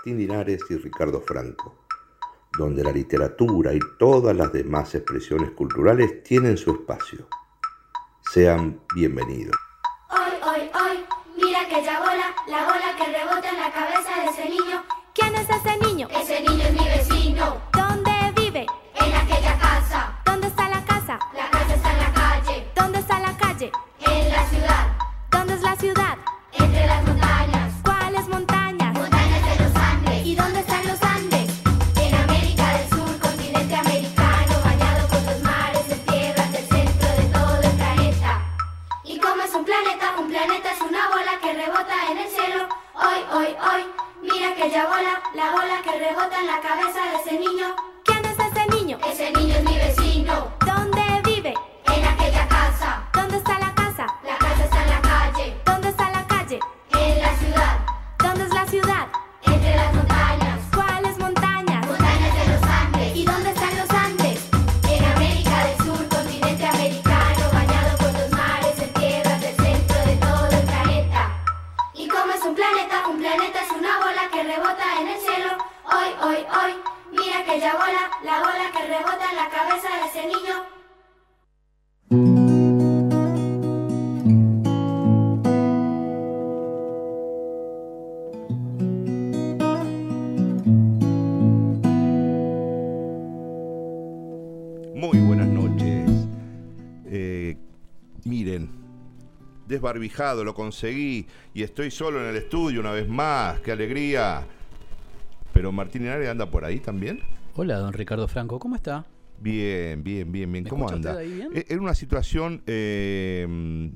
Martín Linares y Ricardo Franco, donde la literatura y todas las demás expresiones culturales tienen su espacio. Sean bienvenidos. Hoy, hoy, hoy, mira aquella bola, la bola que rebota en la cabeza de ese niño. ¿Quién es ese niño? Ese niño es mi vecino. ¿Dónde vive? En aquella casa. ¿Dónde está la casa? La casa está en la calle. ¿Dónde está la calle? En la ciudad. ¿Dónde es la ciudad? Entre las montañas. Rebota en la cabeza de ese niño. Desbarbijado, lo conseguí y estoy solo en el estudio una vez más. ¡Qué alegría! Pero Martín Linares anda por ahí también. Hola, don Ricardo Franco, ¿cómo está? Bien, bien, bien, bien. ¿Me ¿Cómo anda? ahí bien? Eh, En una situación eh,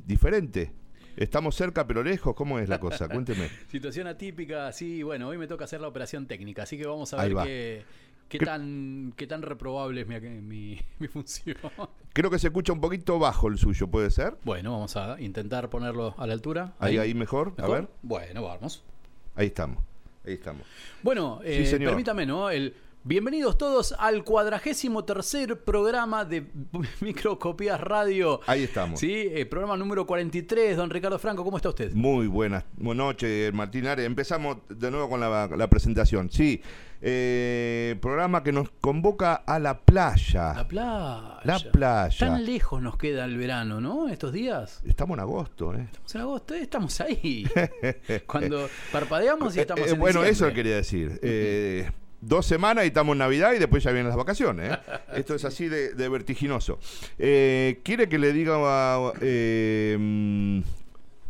diferente. Estamos cerca pero lejos. ¿Cómo es la cosa? Cuénteme. Situación atípica, sí, bueno, hoy me toca hacer la operación técnica, así que vamos a Ahí ver va. qué, qué tan, qué tan reprobable es mi, mi, mi función. Creo que se escucha un poquito bajo el suyo, ¿puede ser? Bueno, vamos a intentar ponerlo a la altura. Ahí, ahí mejor. A ver. Bueno, vamos. Ahí estamos. Ahí estamos. Bueno, Sí, eh, permítame, ¿no? El, bienvenidos todos al cuadragésimo tercer programa de Microcopias Radio. Ahí estamos. Sí, eh, programa número 43. Don Ricardo Franco, ¿cómo está usted? Muy buenas buenas noches, Martín Ares. Empezamos de nuevo con la, la presentación. Sí, eh, programa que nos convoca a la playa. La playa. La playa. Tan lejos nos queda el verano, ¿no? Estos días. Estamos en agosto, ¿eh? Estamos en agosto, eh, estamos ahí. Cuando parpadeamos y estamos en bueno, eso quería decir. Eh, dos semanas y estamos en Navidad y después ya vienen las vacaciones. ¿eh? Esto es así de, de vertiginoso. Eh, ¿Quiere que le diga a, eh, mm,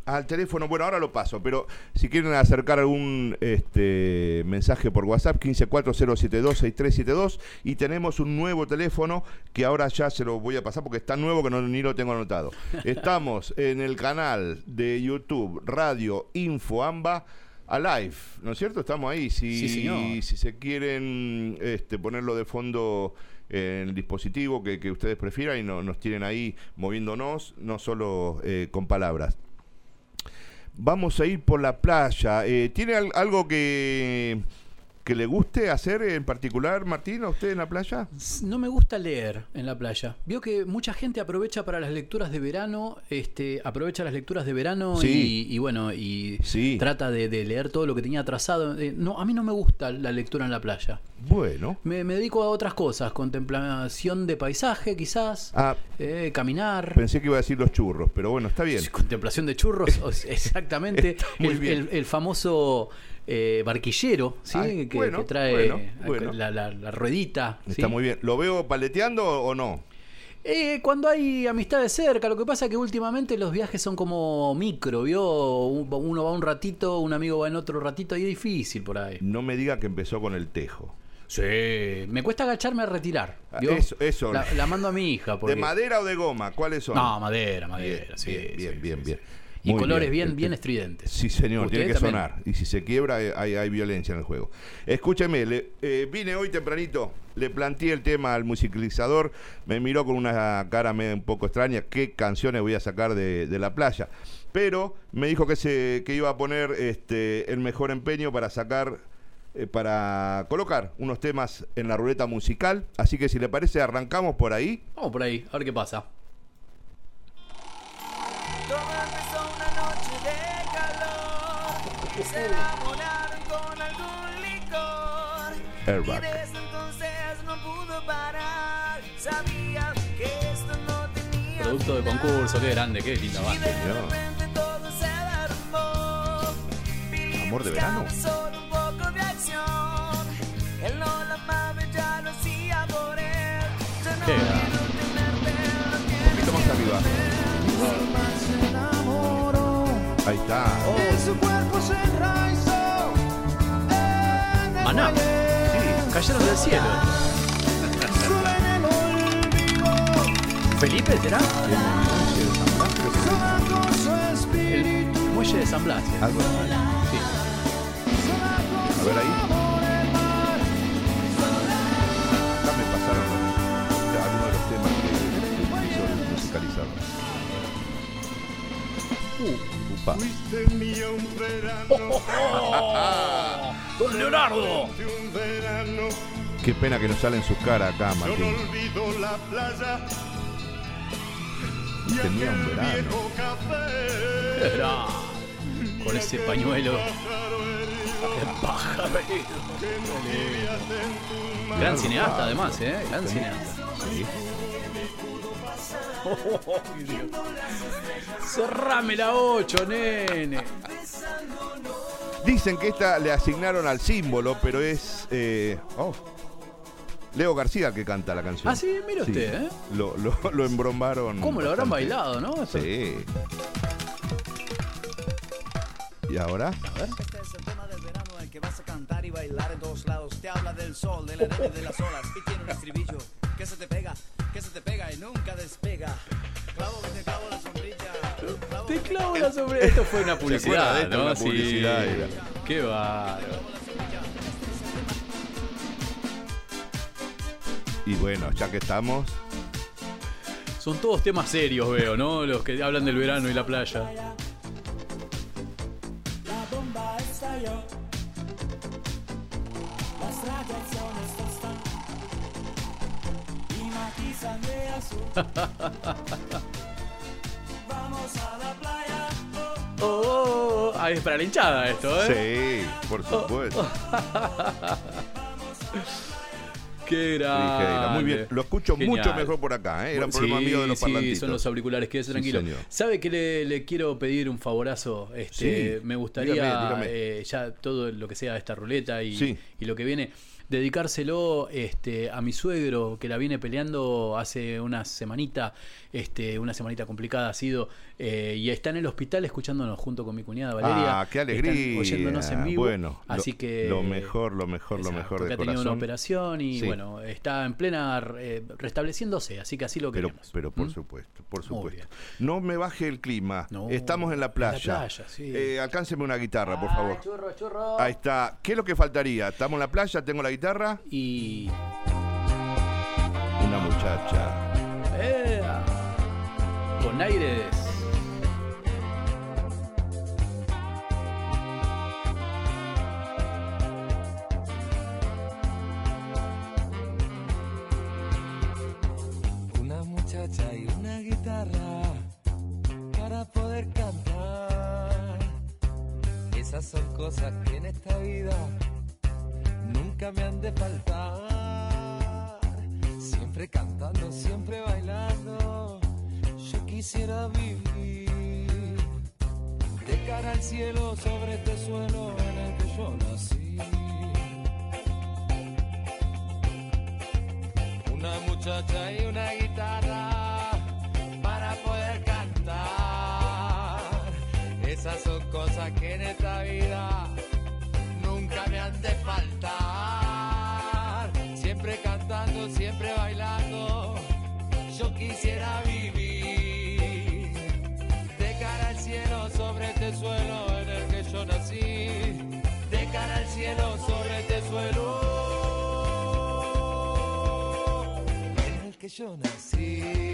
al teléfono? Bueno, ahora lo paso, pero si quieren acercar algún este, mensaje por WhatsApp, 1540726372 y tenemos un nuevo teléfono que ahora ya se lo voy a pasar porque es tan nuevo que no, ni lo tengo anotado. Estamos en el canal de YouTube Radio Info Amba. Alive, ¿no es cierto? Estamos ahí. Si, Sí, si se quieren este, ponerlo de fondo en el dispositivo que, que ustedes prefieran y no, nos tienen ahí moviéndonos, no solo eh, con palabras. Vamos a ir por la playa. Eh, ¿Tiene al- algo que, que le guste hacer en particular, Martín, a usted en la playa? No me gusta leer en la playa. Veo que mucha gente aprovecha para las lecturas de verano, este, aprovecha las lecturas de verano Sí. y, y bueno, y Sí. trata de, de leer todo lo que tenía atrasado. Eh, no, a mí no me gusta la lectura en la playa. Bueno. Me, me dedico a otras cosas, contemplación de paisaje quizás, Ah, eh, caminar. pensé que iba a decir los churros, pero bueno, está bien. Contemplación de churros, exactamente. Muy el, bien. el- el famoso eh, barquillero, ¿sí? Ay, que, bueno, que trae bueno, bueno. La, la- la ruedita. ¿sí? Está muy bien. ¿Lo veo paleteando o no? Eh, cuando hay amistades cerca, lo que pasa es que últimamente los viajes son como micro, ¿vio? Un- Uno va un ratito, un amigo va en otro ratito y es difícil por ahí. No me diga que empezó con el tejo. Sí, me cuesta agacharme a retirar. Ah, ¿vio? eso- eso. La, la mando a mi hija. Porque... ¿De madera o de goma? ¿Cuáles son? No, madera, madera. Bien, sí, bien, sí, bien, sí, bien, sí, bien. Y Muy colores bien. bien, bien estridentes. Sí, señor, tiene que sonar. Y si se quiebra, eh, hay, hay violencia en el juego. Escúcheme, le- eh, vine hoy tempranito, le planteé el tema al musicalizador, me miró con una cara medio un poco extraña, qué canciones voy a sacar de, de la playa. Pero me dijo que, se, que iba a poner este, el mejor empeño para sacar, eh, para colocar unos temas en la ruleta musical. Así que si le parece, arrancamos por ahí. Vamos por ahí, a ver qué pasa. Todo empezó una noche de calor. Se enamoraron con algún licor. Airbag. desde entonces no pudo parar. Sabía que esto no tenía Producto de concurso, qué grande, qué linda Y banda. de Señor. repente todo se derrumbó. Billy Amor de verano. solo un poco de acción. Él no la amaba, ya lo hacía por él. Ya no Qué quiero grande. tenerte, lo Un tienes poquito más arriba. Ahí está. El Maná. muelle. Cayeron del cielo. ¿Felipe será? El muelle de San Blas. Algo así. Sí. A ver ahí. Acá me pasaron algunos de los temas que Upa. ¡Don Leonardo! Qué pena que no sale en su cara acá, Martín. olvido la playa y Tenía un aquel verano. Era con ese pañuelo. ¡Qué pájaro herido! Gran cineasta, además, ¿eh? Gran cineasta. Sí. Cerrame la 8, nene. Dicen que esta le asignaron al símbolo, pero es. eh, oh, Leo García el que canta la canción. Ah, sí, mira usted, ¿eh? Lo, lo, lo embromaron. ¿Cómo lo habrán bastante. bailado, no? Sí. ¿Y ahora? Este es el tema del verano en el que vas a cantar y bailar en todos lados. Te habla del sol, de la arena y de las olas. Y tiene un estribillo que se te pega, que se te pega y nunca despega. Clavo que te clavo la sombrilla. clavo Te clavo la sobre. Esto fue una publicidad, de esto? ¿no? Una Sí. publicidad era. Qué bárbaro. Y bueno, ya que estamos. Son todos temas serios, veo, ¿no? Los que hablan del verano y la playa. Oh, oh, oh. Ah, es para la hinchada esto, ¿eh? Sí, por supuesto. Qué grande. muy bien. Lo escucho Genial. mucho mejor por acá, ¿eh? Era un problema Sí, mío de los sí, parlantitos. son los auriculares, quédese tranquilo. ¿Sabe que le, le quiero pedir un favorazo? Este, Sí, me gustaría dígame, dígame. eh, ya todo lo que sea esta ruleta y lo que viene, dedicárselo este, a mi suegro que la viene peleando hace una semanita, este, una semanita complicada ha sido, eh, y está en el hospital escuchándonos junto con mi cuñada Valeria. Ah, qué alegría. oyéndonos en vivo. Bueno, así lo, que lo mejor, lo mejor, lo mejor de ha tenido corazón. una operación y Sí. bueno, está en plena eh, restableciéndose, así que así lo Pero, queremos. pero por ¿Mm? supuesto, por supuesto. No me baje el clima. No, Estamos en la en la playa. playa, sí. Eh, alcánceme una guitarra, por favor. Ah, churro, churro. Ahí está. ¿Qué es lo que faltaría? Estamos en la playa, tengo la guitarra. Y. Una muchacha. ¡Ea! Con aires. Una muchacha y una guitarra para poder cantar. Esas son cosas que en esta vida nunca me han de faltar. Siempre cantando, siempre bailando. Yo quisiera vivir de cara al cielo sobre este suelo en el que yo nací. Una muchacha y una guitarra para poder cantar. Esas son cosas que en esta vida yo nací.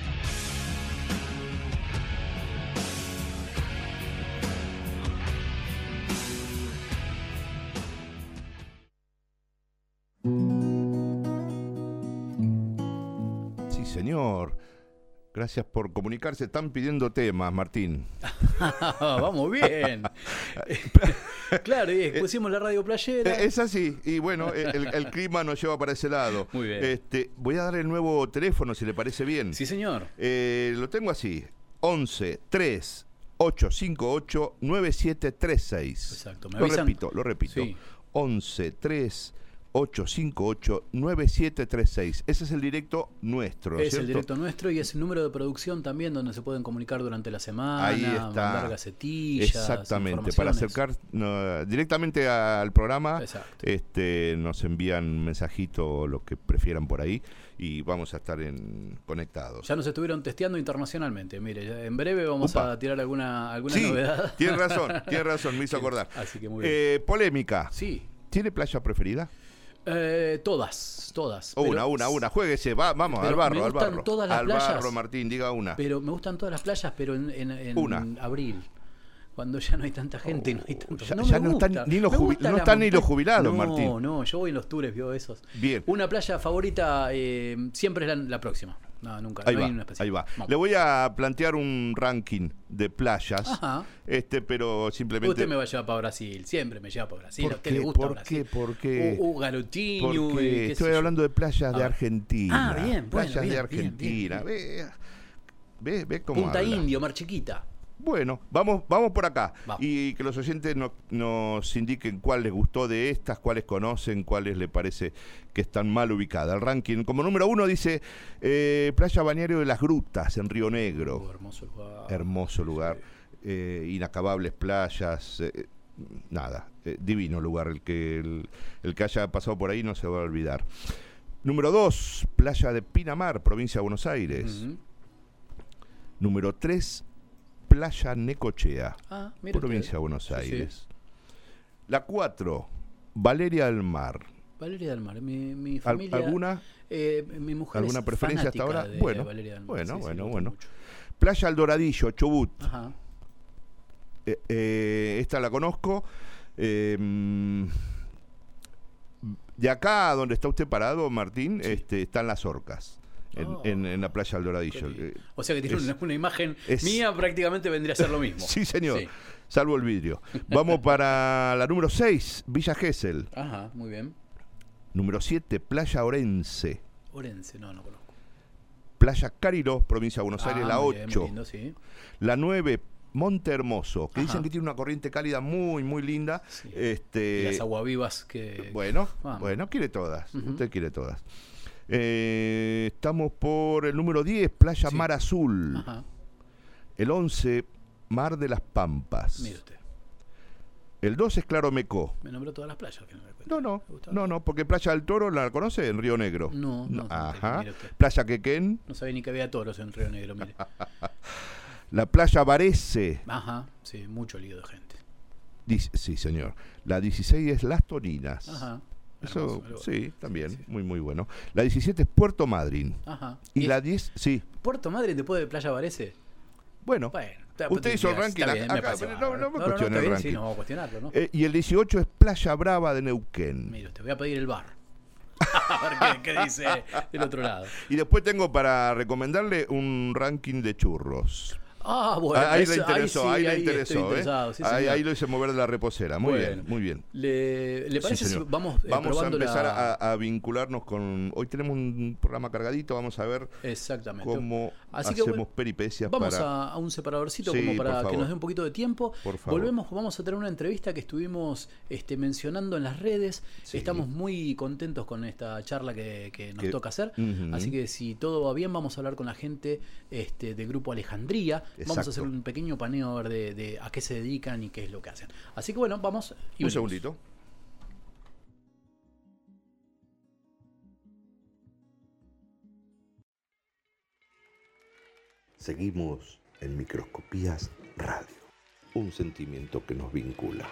Gracias por comunicarse. Están pidiendo temas, Martín. Vamos bien. claro, y pusimos la radio playera. Eh, Es así, y bueno, el, el clima nos lleva para ese lado. Muy bien. Este, voy a dar el nuevo teléfono, si le parece bien. Sí, señor. Eh, lo tengo así: 11 3 858 9736. Exacto, me Lo avisan- repito, lo repito. Sí. 11 3 858 9736. Ese es el directo nuestro, ¿no Es el directo nuestro y es el número de producción también donde se pueden comunicar durante la semana, Ahí está. mandar gacetillas, Exactamente, para acercar no, directamente al programa, Exacto. este, nos envían un mensajito, lo que prefieran por ahí, y vamos a estar en, conectados. Ya nos estuvieron testeando internacionalmente. Mire, en breve vamos a tirar alguna, alguna sí, novedad. tienes razón, tienes razón, me hizo acordar. Así que muy bien. Eh, polémica. Sí. ¿Tiene playa preferida? Eh, todas, todas. una, Pero- una, una, jueguese, va, vamos, al barro, me al barro. todas las al playas. barro, Martín, diga una. Pero me gustan todas las playas, pero en, en- en Una. abril. Cuando ya no hay tanta gente no hay tanto. ya- no ya no están ni los Me jubi- gusta no la están ni los montaña. jubilados, no, Martín. No, no, yo voy en los tours, veo esos. Bien. Una playa favorita eh, siempre es la, la próxima. No, nunca. Ahí no va, hay una ahí va. Vamos. Le voy a plantear un ranking de playas, Ajá. este, pero simplemente... Usted me va a llevar para Brasil, siempre me lleva para Brasil. ¿Por a usted qué? le gusta ¿Por Brasil. qué? ¿Por qué? Estoy yo. hablando de playas de. Argentina. Ah, bien, bueno, Playas bien, de bien, Argentina. Ve, ve, ve cómo Punta habla. Indio, Mar Chiquita. Bueno, vamos, vamos por acá. Vamos. Y que los oyentes no- nos indiquen cuál les gustó de estas, cuáles conocen, cuáles les parece que están mal ubicadas. El ranking, como número uno, dice eh, Playa Bañario de las Grutas, en Río Negro. Oh, hermoso lugar. Hermoso lugar. eh, inacabables playas. eh, nada, divino lugar. El que, el, el que haya pasado por ahí no se va a olvidar. Número dos, Playa de Pinamar, provincia de Buenos Aires. Número 3, Playa Necochea, Ah, provincia de Buenos Sí, sí. Aires. La 4, Valeria del Mar. Valeria del Mar, mi, familia. ¿Alguna, eh, mi mujer alguna es preferencia hasta ahora? de Bueno, Valeria del Mar. bueno, Sí, bueno, bueno. mucho. Playa El Doradillo, Chubut. Ajá. Eh, eh, esta la conozco. Mm, de acá donde está usted parado, Martín, este, están las orcas. En, Oh. en- en la playa El Qué Doradillo. Eh, O sea que tiene es- una, una imagen es- mía, prácticamente vendría a ser lo mismo. Sí, señor. Sí. Salvo el vidrio. Vamos para la número 6, Villa Gesell. Ajá, muy bien. Número 7, Playa Orense. Orense, no, no conozco. Playa Cariló, provincia de Buenos Aires, Ah, la muy bien, muy 8. lindo, sí. La 9, Monte Hermoso, que dicen que tiene una corriente cálida muy, muy linda. Sí. Este, Y las aguavivas que. bueno, bueno, quiere todas. Usted quiere todas. Eh, estamos por el número 10, Playa Sí. Mar Azul. Ajá. El 11, Mar de las Pampas. Mire usted. El 12 es Claromecó. Me nombró todas las playas. que no me. No, no, no, no, porque Playa del Toro la conoce en Río Negro. No, no, no, Ajá. Playa Quequén, No sabía ni que había toros en Río Negro, mire. la Playa Varese. Ajá, sí, mucho lío de gente. Dic- Sí, señor. La 16 es Las Toninas. Ajá. Eso, hermoso, sí, también, Sí. muy, muy bueno. La 17 es Puerto Madryn. Ajá. Y la 10, sí. Puerto Madre después de Playa Varese. Bueno, Usted hizo el ranking bien, acá- me acá, no- no me cuestione el ranking. Sí, no vamos a cuestionarlo, ¿no? eh, y el 18 es Playa Brava de Neuquén. Mire usted, voy a pedir el bar. a ver qué, qué dice del otro lado. Y después tengo para recomendarle un ranking de churros. Ah, bueno. Ah, ahí le interesó, sí, ahí, le interesó. ¿eh? sí, ahí, lo hice mover de la reposera. Muy Bueno. bien, muy bien. ¿Le, le Sí, parece si señor. vamos, eh, Vamos a empezar la... a, a vincularnos con. Hoy tenemos un programa cargadito, vamos a ver Exactamente. cómo Así que, hacemos bueno, peripecias Vamos para. a, a un separadorcito Sí, como para que nos dé un poquito de tiempo. Por favor. Volvemos, vamos a tener una entrevista que estuvimos este, mencionando en las redes. Sí. Estamos muy contentos con esta charla que, que nos Que- toca hacer. Así que si todo va bien, vamos a hablar con la gente este, del grupo Alejandría. Vamos a hacer un pequeño paneo a ver de, de a qué se dedican y qué es lo que hacen. Así que bueno, vamos. Y un venimos. segundito. Seguimos en Microscopías Radio, un sentimiento que nos vincula.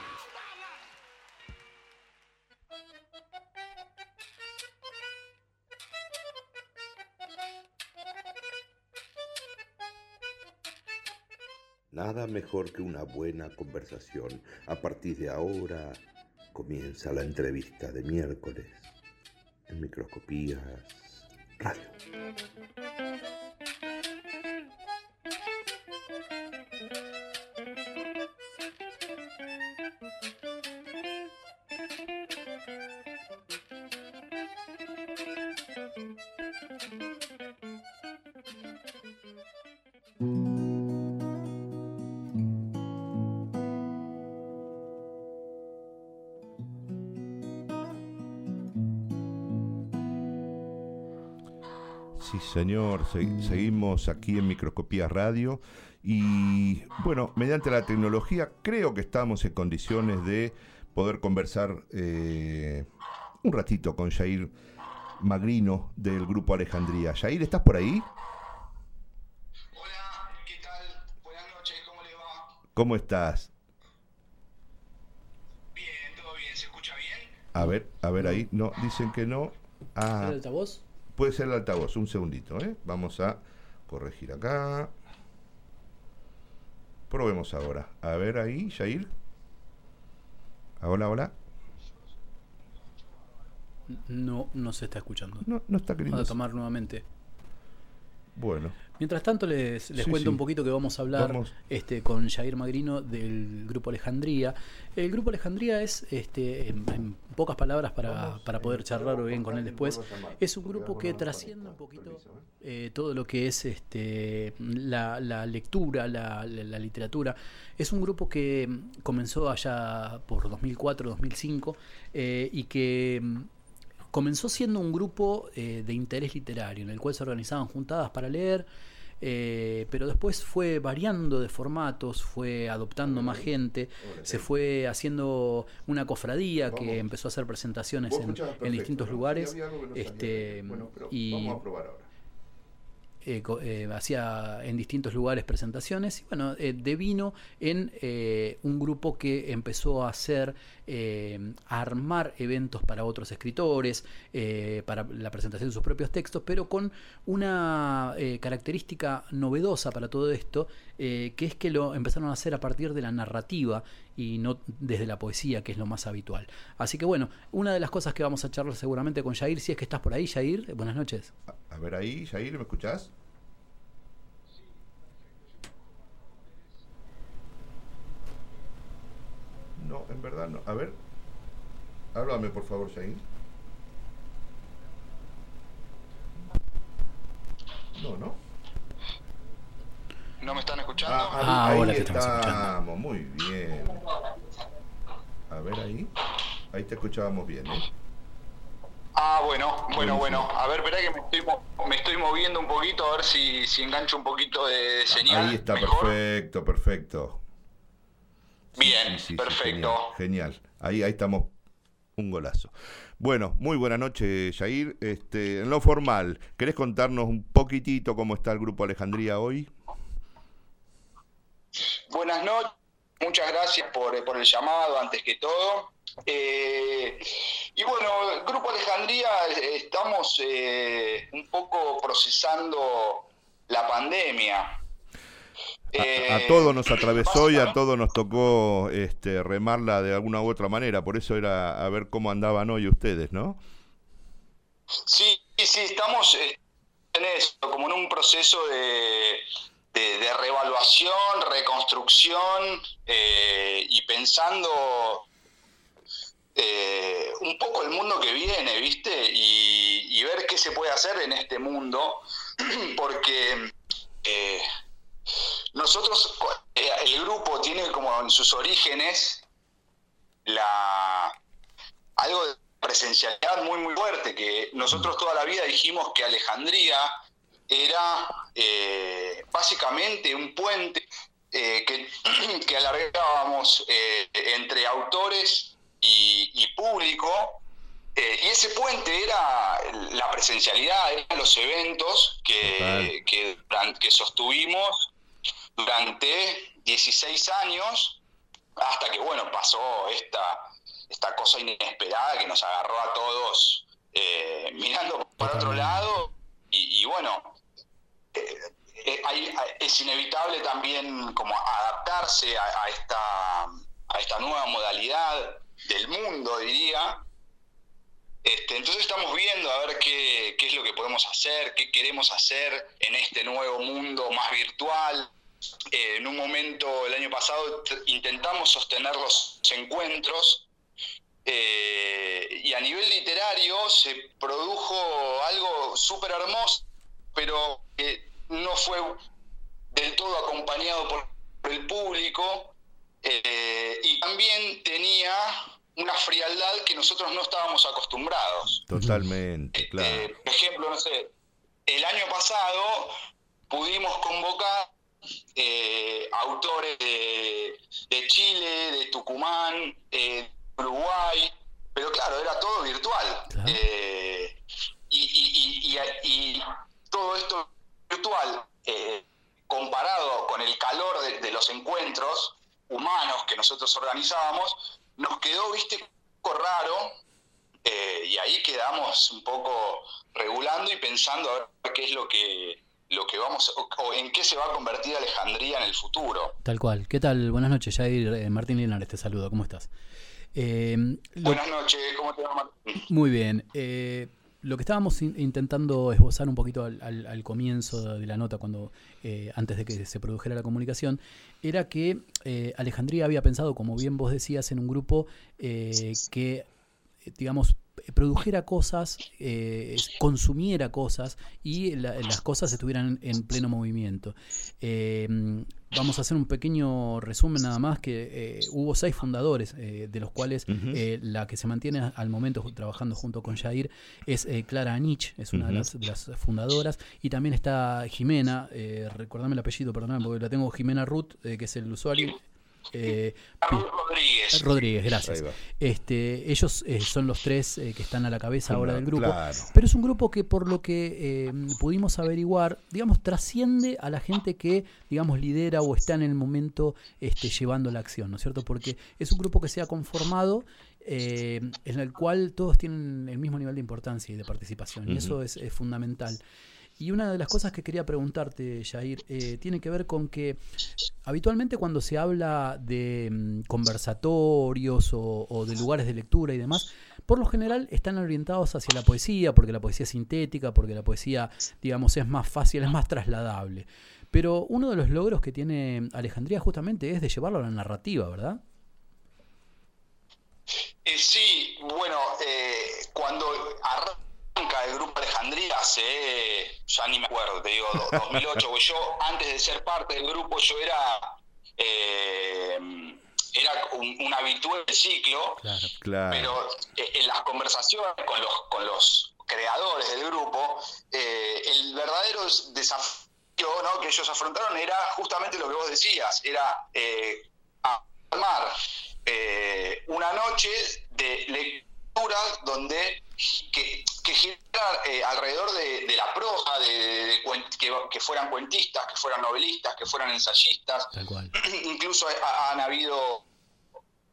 Nada mejor que una buena conversación. A partir de ahora comienza la entrevista de miércoles en Microscopías Radio. Señor. Se- seguimos aquí en Microscopía Radio. Y bueno, mediante la tecnología creo que estamos en condiciones de poder conversar eh, un ratito con Jair Magrino del Grupo Alejandría. Jair, ¿estás por ahí? Hola, ¿qué tal? Buenas noches, ¿cómo les va? ¿Cómo estás? Bien, todo bien, ¿se escucha bien? A ver, a ver ahí. No, dicen que no. Ah, ¿El altavoz? Puede ser el altavoz. Un segundito, ¿eh? Vamos a corregir acá. Probemos ahora. A ver ahí, Jair. Ah, Hola, hola. No, no se está escuchando. No, no está Vamos queriendo. a tomar nuevamente. Bueno, Mientras tanto, les, les Sí, cuento sí. un poquito que vamos a hablar Vamos. este, con Jair Magrino del Grupo Alejandría. El Grupo Alejandría es, este, en, en pocas palabras para, para poder charlar bien con él después, es un grupo que trasciende un poquito eh, todo lo que es este, la, la lectura, la, la- la literatura. Es un grupo que comenzó allá por 2004-2005 eh, y que comenzó siendo un grupo eh, de interés literario en el cual se organizaban juntadas para leer, eh, pero después fue variando de formatos, fue adoptando más gente, se fue haciendo una cofradía que empezó a hacer presentaciones en, distintos ¿no? lugares. Este. Bueno, pero y vamos a probar ahora. Eh, eh, hacía en distintos lugares presentaciones y bueno, eh, devino en eh, un grupo que empezó a hacer, a armar eventos para otros escritores, para la presentación de sus propios textos, pero con una característica novedosa para todo esto, eh, que es que lo empezaron a hacer a partir de la narrativa y no desde la poesía, que es lo más habitual. Así que bueno, una de las cosas que vamos a charlar seguramente con Jair, si es que estás por ahí, Jair, buenas noches. A, ver ahí, Jair, ¿me escuchás? No, en verdad no. A ver. Háblame, por favor, Jair. No, no. ¿No me están escuchando? Ah, ahí ahora te estamos muy bien. A ver ahí. Ahí te escuchábamos bien, ¿eh? Ah, bueno, bueno, bueno. A ver, espera que me estoy, me estoy moviendo un poquito, a ver si, si engancho un poquito de, de señal. Ahí está, mejor. perfecto, perfecto. Bien, Sí, sí, sí, perfecto. Genial, genial. Ahí, ahí estamos. Un golazo. Bueno, muy buena noche, Jair. Este, en lo formal, ¿querés contarnos un poquitito cómo está el grupo Alejandría hoy? Buenas noches, muchas gracias por, por el llamado antes que todo. Eh, y bueno, el Grupo Alejandría eh, estamos eh, un poco procesando la pandemia. A, Eh, a todos nos atravesó y a todos nos tocó este, remarla de alguna u otra manera. Por eso era a ver cómo andaban hoy ustedes, ¿no? Sí, sí, estamos eh, en eso, como en un proceso de, de, de reevaluación, reconstrucción eh, y pensando eh, un poco el mundo que viene, ¿viste? Y, ver qué se puede hacer en este mundo, porque eh, nosotros, el grupo tiene como en sus orígenes la algo de presencialidad muy muy fuerte, que nosotros toda la vida dijimos que Alejandría era eh, básicamente un puente eh, que, que alargábamos eh, entre autores y, y público, y ese puente era la presencialidad, eran los eventos que, que, que sostuvimos durante 16 años, hasta que, bueno, pasó esta, esta cosa inesperada que nos agarró a todos mirando por otro lado, y, y bueno, hay- es inevitable también como adaptarse a, esta, a esta nueva modalidad del mundo, diría. Este, entonces estamos viendo a ver qué, qué es lo que podemos hacer, qué queremos hacer en este nuevo mundo más virtual. Eh, en un momento, el año pasado, intentamos sostener los encuentros eh, y a nivel literario se produjo algo súper hermoso, pero que no fue del todo acompañado por el público eh, y también tenía una frialdad que nosotros no estábamos acostumbrados. Totalmente, claro. Eh, por ejemplo, no sé, el año pasado pudimos convocar eh, autores de, de Chile, de Tucumán, eh, de Uruguay, pero claro, era todo virtual. Claro. Eh, y, y- y- y- y todo esto virtual, eh, comparado con el calor de, de los encuentros humanos que nosotros organizábamos, nos quedó, viste, un poco raro, eh, y ahí quedamos un poco regulando y pensando a ver qué es lo que lo que vamos o, o en qué se va a convertir Alejandría en el futuro. Tal cual. ¿Qué tal? Buenas noches, Jair. Eh, Martín Linares te saludo. ¿Cómo estás? Eh, lo- Buenas noches, ¿cómo te va Martín? Muy bien. Eh, lo que estábamos in- intentando esbozar un poquito al, comienzo de la nota, cuando eh, antes de que se produjera la comunicación, era que eh, Alejandría había pensado, como bien vos decías, en un grupo eh, que, eh, digamos, produjera cosas, consumiera cosas y la- las cosas estuvieran en pleno movimiento. Vamos a hacer un pequeño resumen nada más, que eh, hubo seis fundadores, eh, de los cuales eh, la que se mantiene al momento trabajando junto con Jair es eh, Clara Anich, es una de, las, de las fundadoras, y también está Jimena, eh, recordame el apellido, perdóname, porque la tengo Jimena Ruth, eh, que es el usuario. Eh, Carlos Rodríguez. Rodríguez, gracias. Este, ellos eh, son los tres eh, que están a la cabeza ahora del grupo. Claro. Pero es un grupo que por lo que eh, pudimos averiguar, digamos, trasciende a la gente que, digamos, lidera o está en el momento este, llevando la acción, ¿no es cierto? Porque es un grupo que se ha conformado eh, en el cual todos tienen el mismo nivel de importancia y de participación. Y eso es, es fundamental. Y una de las cosas que quería preguntarte, Jair, eh, tiene que ver con que habitualmente cuando se habla de mm, conversatorios o, de lugares de lectura y demás, por lo general están orientados hacia la poesía, porque la poesía es sintética, porque la poesía, digamos, es más fácil, es más trasladable. Pero uno de los logros que tiene Alejandría justamente es de llevarlo a la narrativa, ¿verdad? Eh, sí, bueno, eh, cuando arranca el grupo Alejandría hace, ya ni me acuerdo, te digo, do- 2008, porque yo antes de ser parte del grupo yo era, eh, era un, un habitual del ciclo, Claro. Claro. pero eh, en las conversaciones con los, con los creadores del grupo, eh, el verdadero desafío ¿no? que ellos afrontaron era justamente lo que vos decías, era eh, armar eh, una noche de donde que, que girara eh, alrededor de, de la prosa, de, que, que fueran cuentistas, que fueran novelistas, que fueran ensayistas, Tal cual. incluso ha- han habido,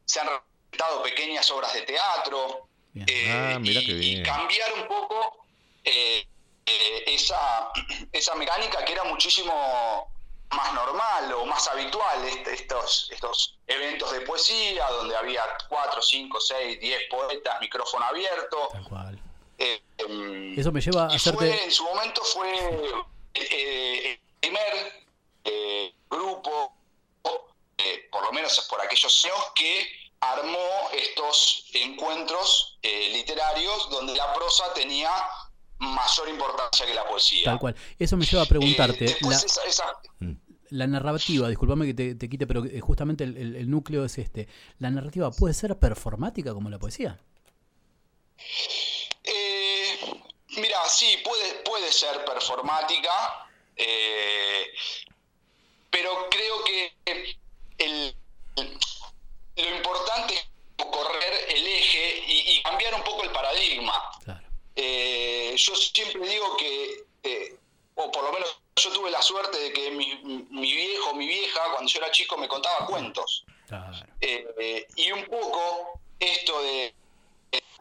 se han representado pequeñas obras de teatro, Bien. eh, Ah, y, cambiar un poco eh, eh, esa, esa mecánica que era muchísimo más normal o más habitual, este- estos, estos eventos de poesía, donde había cuatro, cinco, seis, diez poetas, micrófono abierto. Tal cual. eh, em, Eso me lleva a hacerte- fue, en su momento fue eh, el primer eh, grupo, por lo menos por aquellos años, que armó estos encuentros literarios donde la prosa tenía mayor importancia que la poesía. Tal cual. Eso me lleva a preguntarte. Eh, la- esa- esa- La narrativa, discúlpame que te, te quite, pero eh, justamente el, el- el núcleo es este. ¿La narrativa puede ser performática como la poesía? Eh, mira, sí, puede, puede ser performática, eh, pero creo que el- lo importante es correr el eje y, y cambiar un poco el paradigma. Claro. Eh, yo siempre digo que, eh, o por lo menos yo tuve la suerte de que mi, mi viejo, mi vieja, cuando yo era chico, me contaba cuentos. Claro. Eh, y un poco esto de...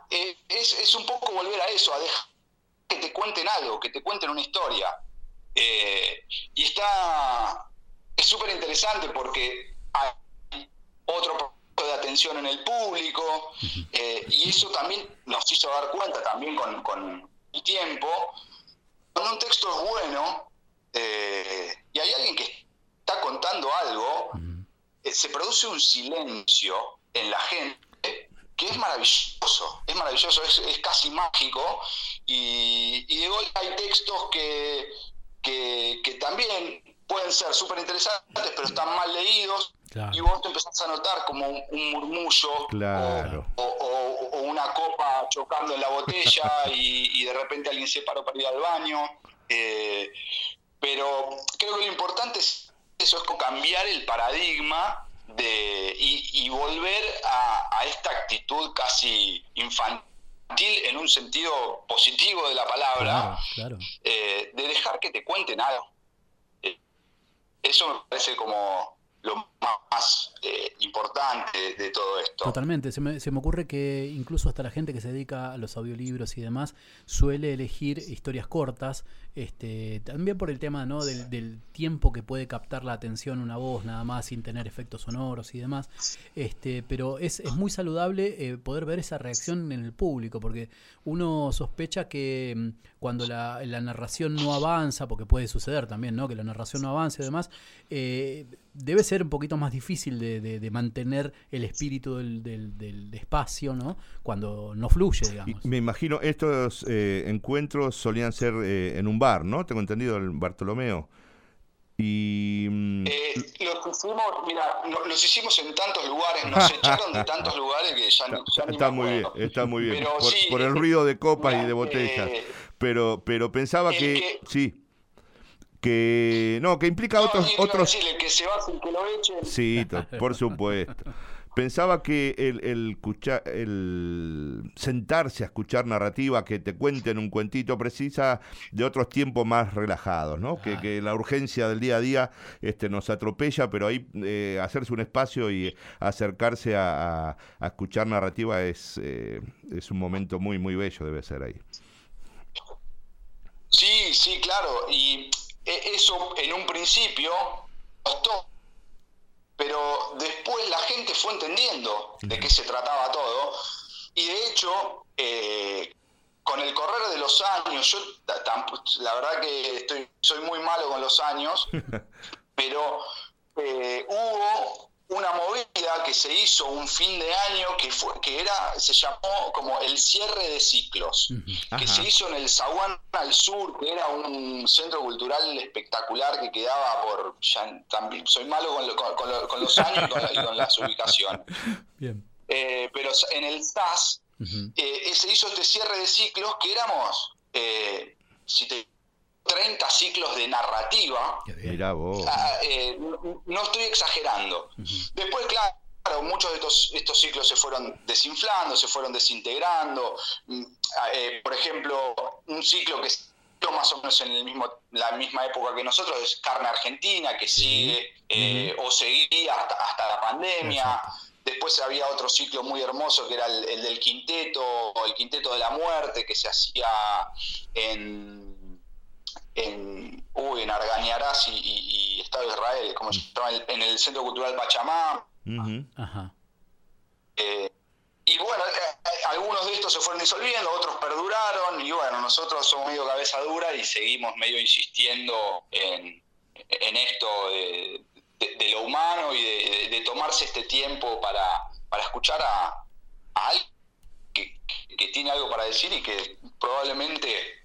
es, es un poco volver a eso, a dejar que te cuenten algo, que te cuenten una historia. Y está... Es súper interesante porque hay otro de atención en el público eh, y eso también nos hizo dar cuenta también con, con el tiempo. Cuando un texto es bueno eh, y hay alguien que está contando algo, eh, se produce un silencio en la gente que es maravilloso, es maravilloso, es, es casi mágico y, y de golpe hay textos que, que, que también pueden ser súper interesantes pero están mal leídos Claro. y vos te empezás a notar como un, un murmullo Claro. o, o- o una copa chocando en la botella y, y de repente alguien se paró para ir al baño. eh, pero creo que lo importante es eso, es cambiar el paradigma de, y, y volver a, a esta actitud casi infantil en un sentido positivo de la palabra, Claro, claro. eh, de dejar que te cuenten algo. Eso me parece como lo más eh, importante de todo esto. Totalmente, se me, se me ocurre que incluso hasta la gente que se dedica a los audiolibros y demás suele elegir historias cortas, este, también por el tema ¿no? del, del tiempo que puede captar la atención una voz nada más sin tener efectos sonoros y demás, este, pero es, es muy saludable eh, poder ver esa reacción en el público, porque uno sospecha que mm, cuando la, la narración no avanza, porque puede suceder también, ¿no? que la narración no avance y demás, eh, debe ser un poquito más difícil de, de- de mantener el espíritu del, del- del espacio, ¿no? Cuando no fluye, Y digamos. me imagino, estos eh, encuentros solían ser eh, en un bar, ¿no? Tengo entendido, el Bartolomeo. Y... mm, Eh, los hicimos, mira, no- los hicimos en tantos lugares, nos echaron de tantos lugares que ya, ni- ya ni Está muy bien, está muy bien. Pero Por, sí, por el eh, ruido de copas y de botellas. eh, Pero, pero pensaba que, que- sí, que no, que implica no, otros, otros. decir, el que se va sin que lo echen. Sí, por supuesto. Pensaba que el, el, escucha- el sentarse a escuchar narrativa, que te cuenten un cuentito, precisa de otros tiempos más relajados, ¿no? Que, que la urgencia del día a día este, nos atropella, pero ahí eh, hacerse un espacio y acercarse a, a- a escuchar narrativa es, eh, es un momento muy, muy bello, debe ser ahí. Sí, sí, claro. Y e- eso en un principio costó, pero después la gente fue entendiendo de qué se trataba todo. Y de hecho, eh, con el correr de los años, yo la verdad que estoy, soy muy malo con los años, pero eh, hubo una movida que se hizo un fin de año que fue que era se llamó como el cierre de ciclos, que se hizo en el Zaguán al sur, que era un centro cultural espectacular que quedaba por ya también soy malo con, lo- con- lo- con los años y con, la- y con las ubicaciones. Bien. Eh, pero en el SAS eh, se hizo este cierre de ciclos que éramos eh, si te- 30 ciclos de narrativa. Mirá vos. Ah, eh, no, no estoy exagerando. Después, claro, muchos de estos, estos ciclos se fueron desinflando, se fueron desintegrando. Mm, ah, eh, por ejemplo, un ciclo que siguió más o menos en el mismo, la misma época que nosotros es Carne Argentina, que sigue eh, o seguía hasta, hasta la pandemia. Exacto. Después había otro ciclo muy hermoso que era el, el del quinteto, el quinteto de la muerte, que se hacía en en, uy, en Argañarás y, y- y Estado de Israel, como se llama, el- en el Centro Cultural Pachamá. Ajá. eh, y bueno, eh, eh, algunos de estos se fueron disolviendo, otros perduraron, y bueno, nosotros somos medio cabeza dura y seguimos medio insistiendo en, en esto de, de- de lo humano y de, de tomarse este tiempo para, para escuchar a, a alguien que, que- que tiene algo para decir y que probablemente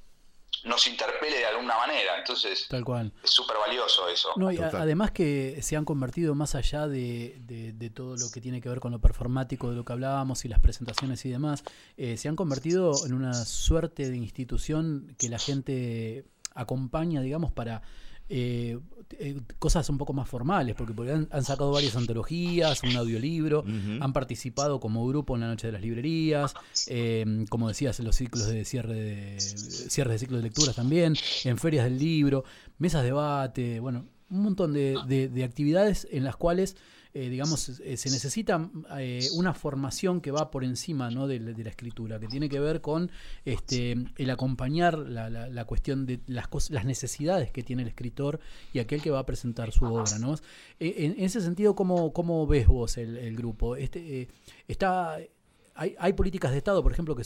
nos interpele de alguna manera. Entonces, Tal cual. es súper valioso eso. No, y a- además que se han convertido más allá de, de- de todo lo que tiene que ver con lo performático de lo que hablábamos y las presentaciones y demás, eh, se han convertido en una suerte de institución que la gente acompaña, digamos, para eh, eh, cosas un poco más formales, porque, porque han, han sacado varias antologías, un audiolibro, han participado como grupo en la Noche de las Librerías, eh, como decías, en los ciclos de cierre de cierres de ciclos de lecturas también, en ferias del libro, mesas de debate, bueno, un montón de, de- de actividades en las cuales, eh, digamos, eh, se necesita eh, una formación que va por encima ¿no? de, la- escritura, que tiene que ver con este, el acompañar la, la- la cuestión de las, las necesidades que tiene el escritor y aquel que va a presentar su obra. ¿no? Eh, En, ese sentido, ¿cómo, cómo ves vos el, grupo? Este, eh, está, hay, ¿Hay políticas de Estado, por ejemplo, que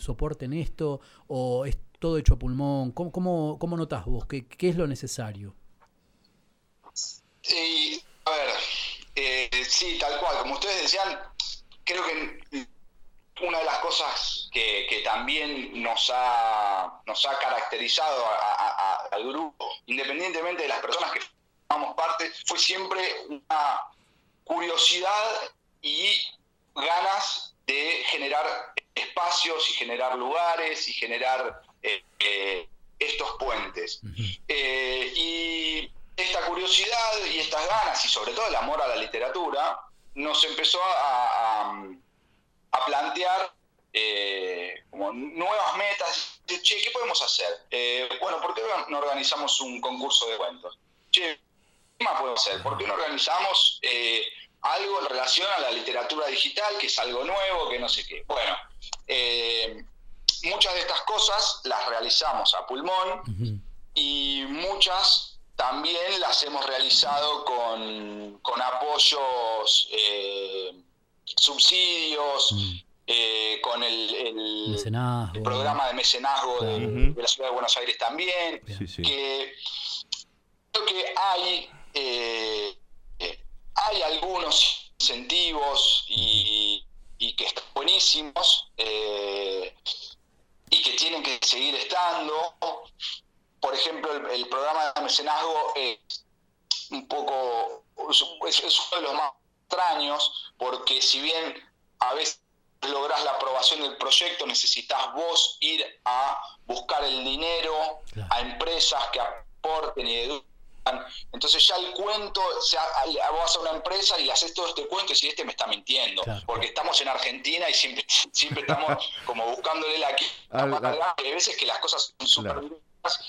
soporten esto? ¿O es todo hecho a pulmón? ¿Cómo, cómo, cómo notás vos? ¿Qué, ¿Qué es lo necesario? Y, a ver, eh, sí, tal cual, como ustedes decían, creo que una de las cosas que, que también nos ha, nos ha caracterizado a- a- a- al grupo, independientemente de las personas que formamos parte, fue siempre una curiosidad y ganas de generar espacios y generar lugares y generar eh, eh, estos puentes. Eh, y esta curiosidad y estas ganas, y sobre todo el amor a la literatura, nos empezó a, a- a plantear eh, como nuevas metas. De, che, ¿qué podemos hacer? Eh, bueno, ¿por qué no organizamos un concurso de cuentos? Che, ¿qué más podemos hacer? ¿Por qué no organizamos eh, algo en relación a la literatura digital, que es algo nuevo, que no sé qué? Bueno, muchas de estas cosas las realizamos a pulmón y muchas también las hemos realizado con, con apoyos, eh, subsidios, Mm. eh, con el, el- Mecenazgo. el programa de mecenazgo de, la ciudad de Buenos Aires también, Sí, sí. que creo que hay, eh, eh, hay algunos incentivos y, y que están buenísimos eh, y que tienen que seguir estando. Por ejemplo, el, el programa de mecenazgo es un poco, es, es uno de los más extraños, porque si bien a veces lográs la aprobación del proyecto, necesitas vos ir a buscar el dinero Claro. a empresas que aporten y educan. Entonces ya el cuento, o sea, al- vas a una empresa y le haces todo este cuento y si este me está mintiendo, Claro. porque estamos en Argentina y siempre, siempre estamos como buscándole la, hay veces que las cosas son súper Claro.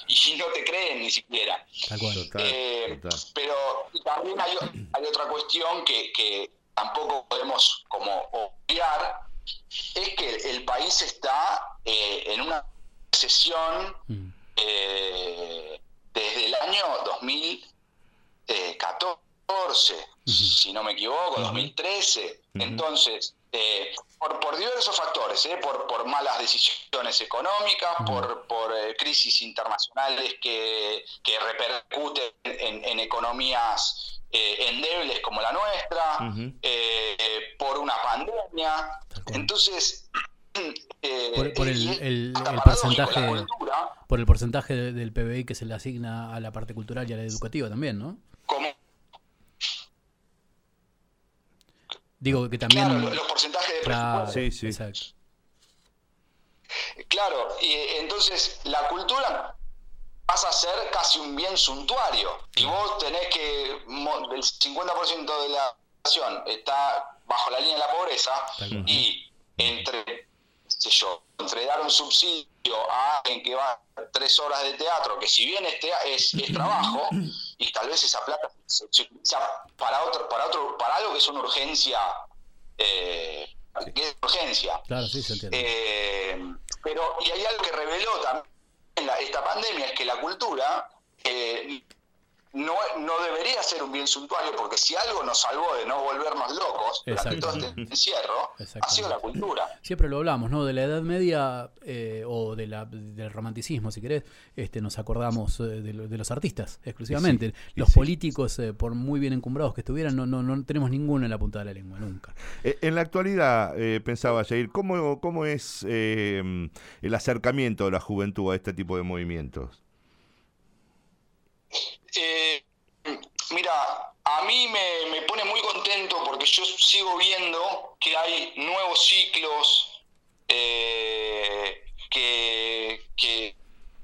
Y no te creen ni siquiera. Total, Eh, total. pero también hay, otra cuestión que, que tampoco podemos como obviar, es que el país está eh, en una recesión Mm. eh, desde el año 2014, si no me equivoco, 2013. Entonces, eh, por, por diversos factores, eh, por, por malas decisiones económicas, por, por eh, crisis internacionales que, que repercuten en, en economías eh, endebles como la nuestra, Ujú. eh, por una pandemia. Entonces, eh, Por, por el, porcentaje cultura, por el porcentaje de- del PBI que se le asigna a la parte cultural y a la educativa también, ¿no? como, Digo que también claro, los, porcentajes de Claro, Sí, sí. exacto. Claro, y eh, entonces la cultura pasa a ser casi un bien suntuario. Y vos tenés que, el 50% de la población está bajo la línea de la pobreza y entre, sé yo, entre dar un subsidio a alguien que va tres horas de teatro, que si bien es, tea- es, es trabajo, y tal vez esa plata se, utiliza para otro, para otro, para algo que es una urgencia, eh, que es urgencia. Claro, sí, se entiende. Eh, pero, y hay algo que reveló también la- esta pandemia, es que la cultura eh, no, no debería ser un bien suntuario, porque si algo nos salvó de no volvernos locos durante todo este encierro, ha sido la cultura. Siempre lo hablamos, ¿no? De la Edad Media eh, o de la, del romanticismo, si querés, este, nos acordamos eh, de, lo- de los artistas exclusivamente. Sí, los sí. políticos, eh, por muy bien encumbrados que estuvieran, no, no, no tenemos ninguno en la punta de la lengua, nunca. Eh, En la actualidad, eh, pensaba Jair, ¿cómo, cómo es eh, el acercamiento de la juventud a este tipo de movimientos? Eh, mira, a mí me, me pone muy contento porque yo sigo viendo que hay nuevos ciclos eh, que, que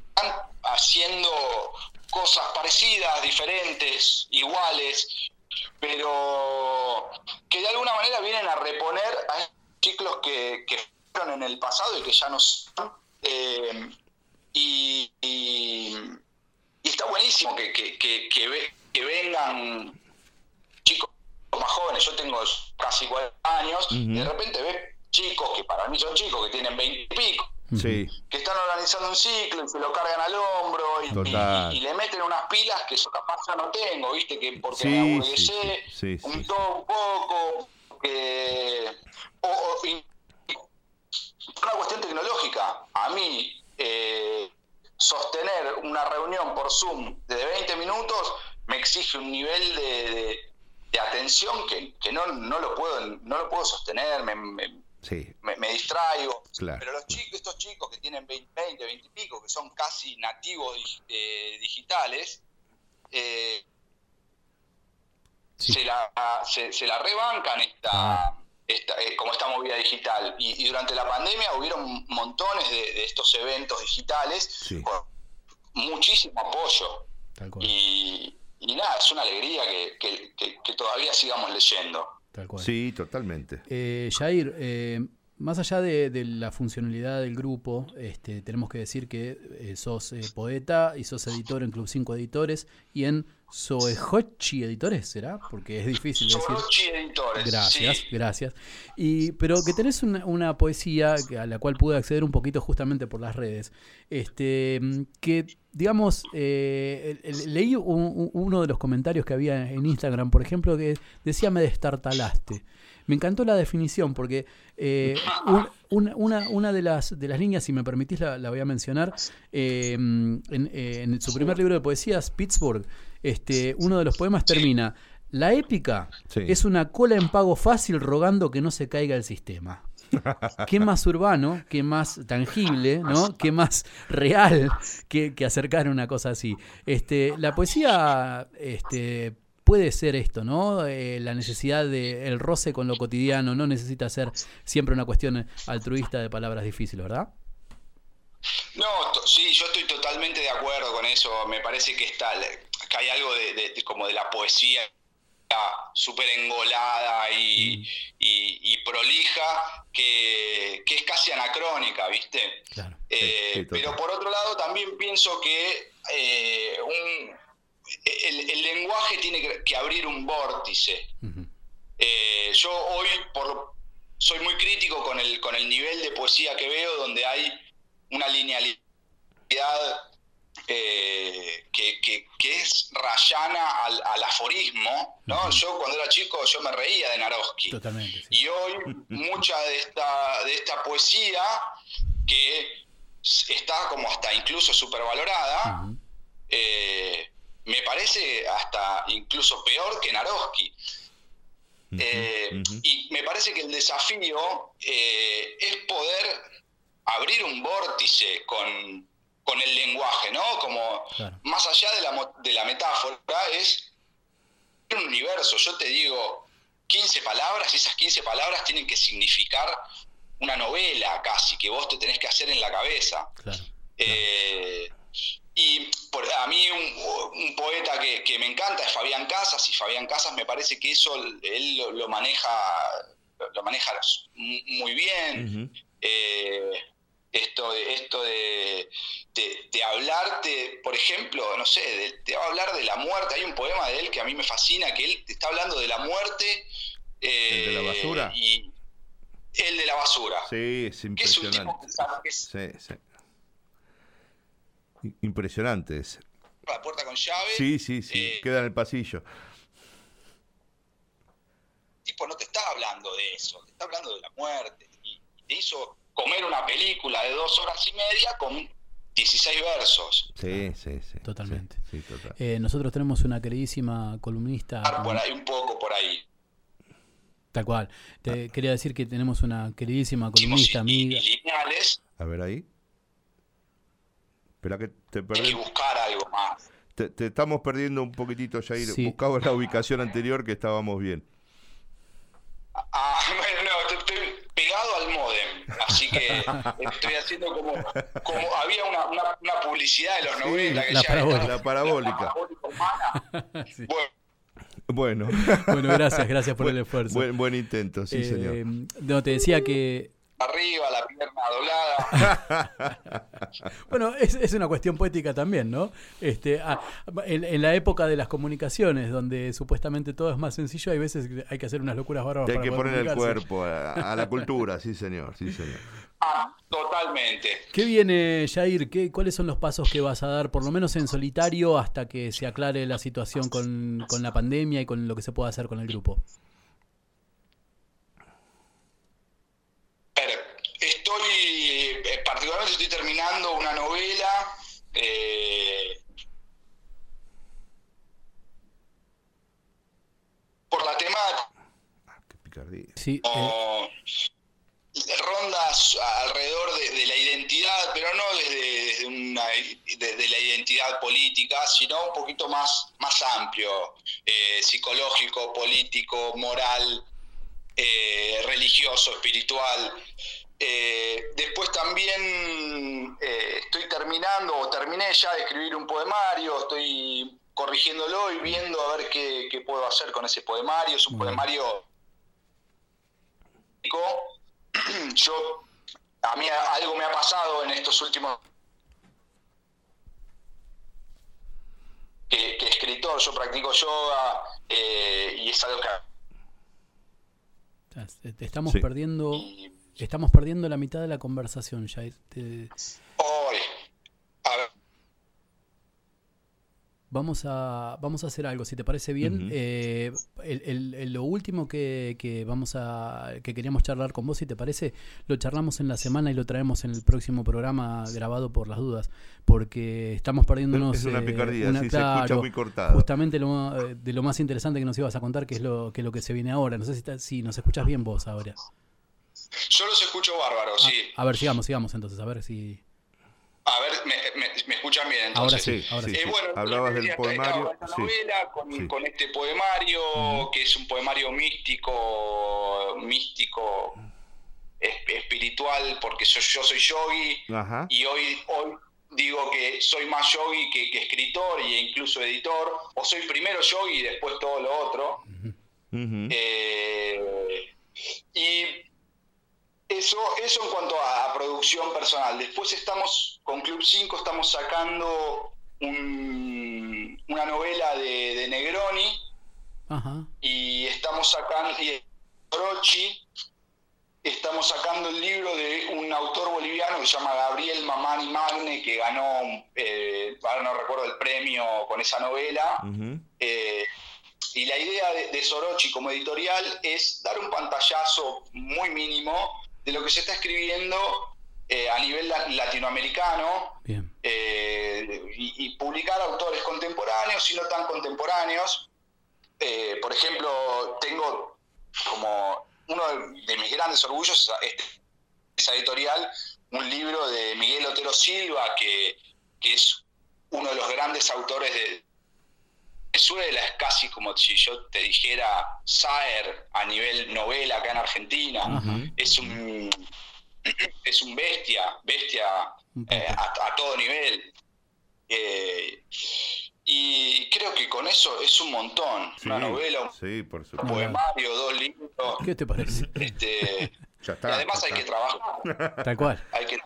están haciendo cosas parecidas, diferentes, iguales, pero que de alguna manera vienen a reponer a ciclos que, que fueron en el pasado y que ya no son. Eh, y, y- y está buenísimo que, que, que, que ve- que vengan chicos más jóvenes. Yo tengo casi 40 años y de repente ves chicos que para mí son chicos que tienen 20 y pico, Sí, que están organizando un ciclo y se lo cargan al hombro y, y- y le meten unas pilas que yo capaz ya no tengo, ¿viste? Que porque Sí, me sí, aburguesé sí, sí, un sí. todo un poco, que o, o- y- una cuestión tecnológica. A mí, eh, sostener una reunión por Zoom de 20 minutos me exige un nivel de, de- de atención que, que no, no lo puedo no lo puedo sostener, me, me- sí, me- me distraigo. Claro. Pero los chicos, estos chicos que tienen 20, 20, 20 y pico, que son casi nativos eh, digitales, eh, Sí. se, la, se, se la rebancan esta, Ah. Esta, eh, como esta movida digital. Y, y durante la pandemia hubieron montones de, de estos eventos digitales Sí. con muchísimo apoyo. Tal cual. Y, y nada, es una alegría que, que- que- que todavía sigamos leyendo. Tal cual. sí, totalmente. Eh, Jair, eh, más allá de, de la funcionalidad del grupo, este, tenemos que decir que eh, sos eh, poeta y sos editor en Club 5 Editores y en Soejochi Editores, ¿será? Porque es difícil decir. Sorochi Editores. Gracias, sí. gracias. Y, pero que tenés una, una poesía a la cual pude acceder un poquito justamente por las redes. Este, que, digamos, eh, leí un- un- uno de los comentarios que había en Instagram, por ejemplo, que decía me destartalaste. Me encantó la definición porque eh, un- una, una- una de, las, de las líneas, si me permitís, la, la voy a mencionar. eh, en, en su primer libro de poesías, Pittsburgh, este, uno de los poemas termina. La épica Sí. es una cola en pago fácil rogando que no se caiga el sistema. Qué más urbano, qué más tangible, ¿no? Qué más real que, que acercar una cosa así. Este, la poesía este, puede ser esto, ¿no? Eh, la necesidad de el roce con lo cotidiano no necesita ser siempre una cuestión altruista de palabras difíciles, ¿verdad? No, sí, yo estoy totalmente de acuerdo con eso. Me parece que está, que hay algo de, de- de- como de la poesía súper engolada y, y- y prolija que, que es casi anacrónica, ¿viste? Claro. Eh, sí, pero por otro lado también pienso que eh, un- el, el lenguaje tiene que, abrir un vórtice. Eh, yo hoy por, soy muy crítico con el, con el nivel de poesía que veo, donde hay una linealidad eh, que, que- que es rayana al, al aforismo. ¿no? Yo cuando era chico yo me reía de Naroski. Totalmente. sí. Y hoy mucha de esta, de esta poesía que está como hasta incluso supervalorada, eh, me parece hasta incluso peor que Naroski. Eh. Y me parece que el desafío eh, es poder abrir un vórtice con, con el lenguaje, ¿no? Como Claro. más allá de la, de la metáfora, es un universo. Yo te digo 15 palabras y esas 15 palabras tienen que significar una novela casi, que vos te tenés que hacer en la cabeza. Claro. Eh, y por, a mí un, un poeta que, que me encanta es Fabián Casas, y Fabián Casas me parece que eso él lo, lo maneja lo maneja mu- muy bien. Eh, esto de, esto de, de- de hablarte, por ejemplo, no sé, de- te va a hablar de la muerte. Hay un poema de él que a mí me fascina, que él te está hablando de la muerte. eh, ¿El de la basura? Y el de la basura. Sí, es Que es un tipo impresionante. que es Sí, sí. Impresionante ese. la puerta con llave. Sí, sí, sí. Eh, Queda en el pasillo. tipo no te está hablando de eso, te está hablando de la muerte. Y te hizo comer una película de dos horas y media con 16 versos. Sí, sí, sí. Totalmente. Sí, sí, total. Eh, nosotros tenemos una queridísima columnista. Ah, por ahí un poco por ahí. Tal cual. Te quería decir que tenemos una queridísima columnista, amiga. lineales, A ver ahí. Espera que te hay que perdí. buscar algo más. Te, te estamos perdiendo un poquitito, Jair. Sí. Buscaba la ubicación anterior que estábamos bien. Ah, bueno, no, te- estoy pegado al modem, así que estoy haciendo como, como había una, una, una publicidad de los 90 que la decía, parabólica. La parabólica. "La parabólica humana". Sí. Bueno, Bueno. Bueno, gracias, gracias por el esfuerzo. Buen, buen intento, sí, Eh, señor. No, te decía que. Arriba, la pierna doblada. Bueno, es, es una cuestión poética también, ¿no? Este, ah, en, en la época de las comunicaciones, donde supuestamente todo es más sencillo, hay veces que hay que hacer unas locuras bárbaras. Hay para que poner el cuerpo a, a la cultura, sí, señor, sí, señor. Ah, totalmente. ¿Qué viene, Jair? ¿Qué, ¿Cuáles son los pasos que vas a dar, por lo menos en solitario, hasta que se aclare la situación con, con la pandemia y con lo que se pueda hacer con el grupo? A ver, estoy, eh, particularmente estoy terminando una novela. eh, por la temática, Qué picardía. Sí, eh, rondas alrededor de, de la identidad, pero no desde, desde una, desde la identidad política, sino un poquito más, más amplio, eh, psicológico, político, moral, eh, religioso, espiritual. Eh, después también eh, estoy terminando, o terminé ya de escribir un poemario, estoy corrigiéndolo y viendo a ver qué, qué puedo hacer con ese poemario. Es un poemario yo a mí algo me ha pasado en estos últimos que, que escritor yo practico yoga eh, y es algo que te- te estamos Sí. perdiendo. y Estamos perdiendo la mitad de la conversación, Jair. Te- hoy a ver, Vamos a, vamos a hacer algo, si te parece bien. Eh, el- el- el- lo último que, que vamos a que queríamos charlar con vos, si te parece, lo charlamos en la semana y lo traemos en el próximo programa grabado por las dudas, porque estamos perdiéndonos. Es una eh, picardía, una- sí, se escucha claro, muy cortado. Justamente lo, eh, de lo más interesante que nos ibas a contar, que es lo que, lo que se viene ahora. No sé si, está- si nos escuchas bien vos ahora. Yo los escucho bárbaro sí A ver, sigamos, sigamos entonces, a ver si. a ver me, me- me escuchan bien Ahora entonces sí, ahora sí. Eh, bueno, Hablabas del poemario, esta sí. novela con, Sí. con este poemario que es un poemario místico místico es- espiritual porque yo, yo soy yogi Ajá. y hoy, hoy digo que soy más yogi que, que escritor e incluso editor, o soy primero yogi y después todo lo otro. Eh, y eso, eso en cuanto a, a producción personal. Después estamos, con Club 5 estamos sacando un- una novela de, de Negroni Ajá. y estamos sacando, y Orochi, estamos sacando el libro de un autor boliviano que se llama Gabriel Mamani Magne, que ganó, eh, ahora no recuerdo el premio con esa novela. Eh, y la idea de, de Sorochi como editorial es dar un pantallazo muy mínimo de lo que se está escribiendo eh, a nivel la- latinoamericano eh, y, y publicar autores contemporáneos y no tan contemporáneos. Eh, por ejemplo, tengo como uno de, mis grandes orgullos es esa editorial, un libro de Miguel Otero Silva, que, que es uno de los grandes autores de Venezuela, es casi como si yo te dijera Saer a nivel novela acá en Argentina. Es un es un bestia, bestia eh, a, a todo nivel. Eh, y creo que con eso es un montón. Sí, Una novela, un sí, por un poemario, dos libros. ¿Qué te parece? Este, Ya y está. además ya hay que trabajar. Tal cual. Hay que,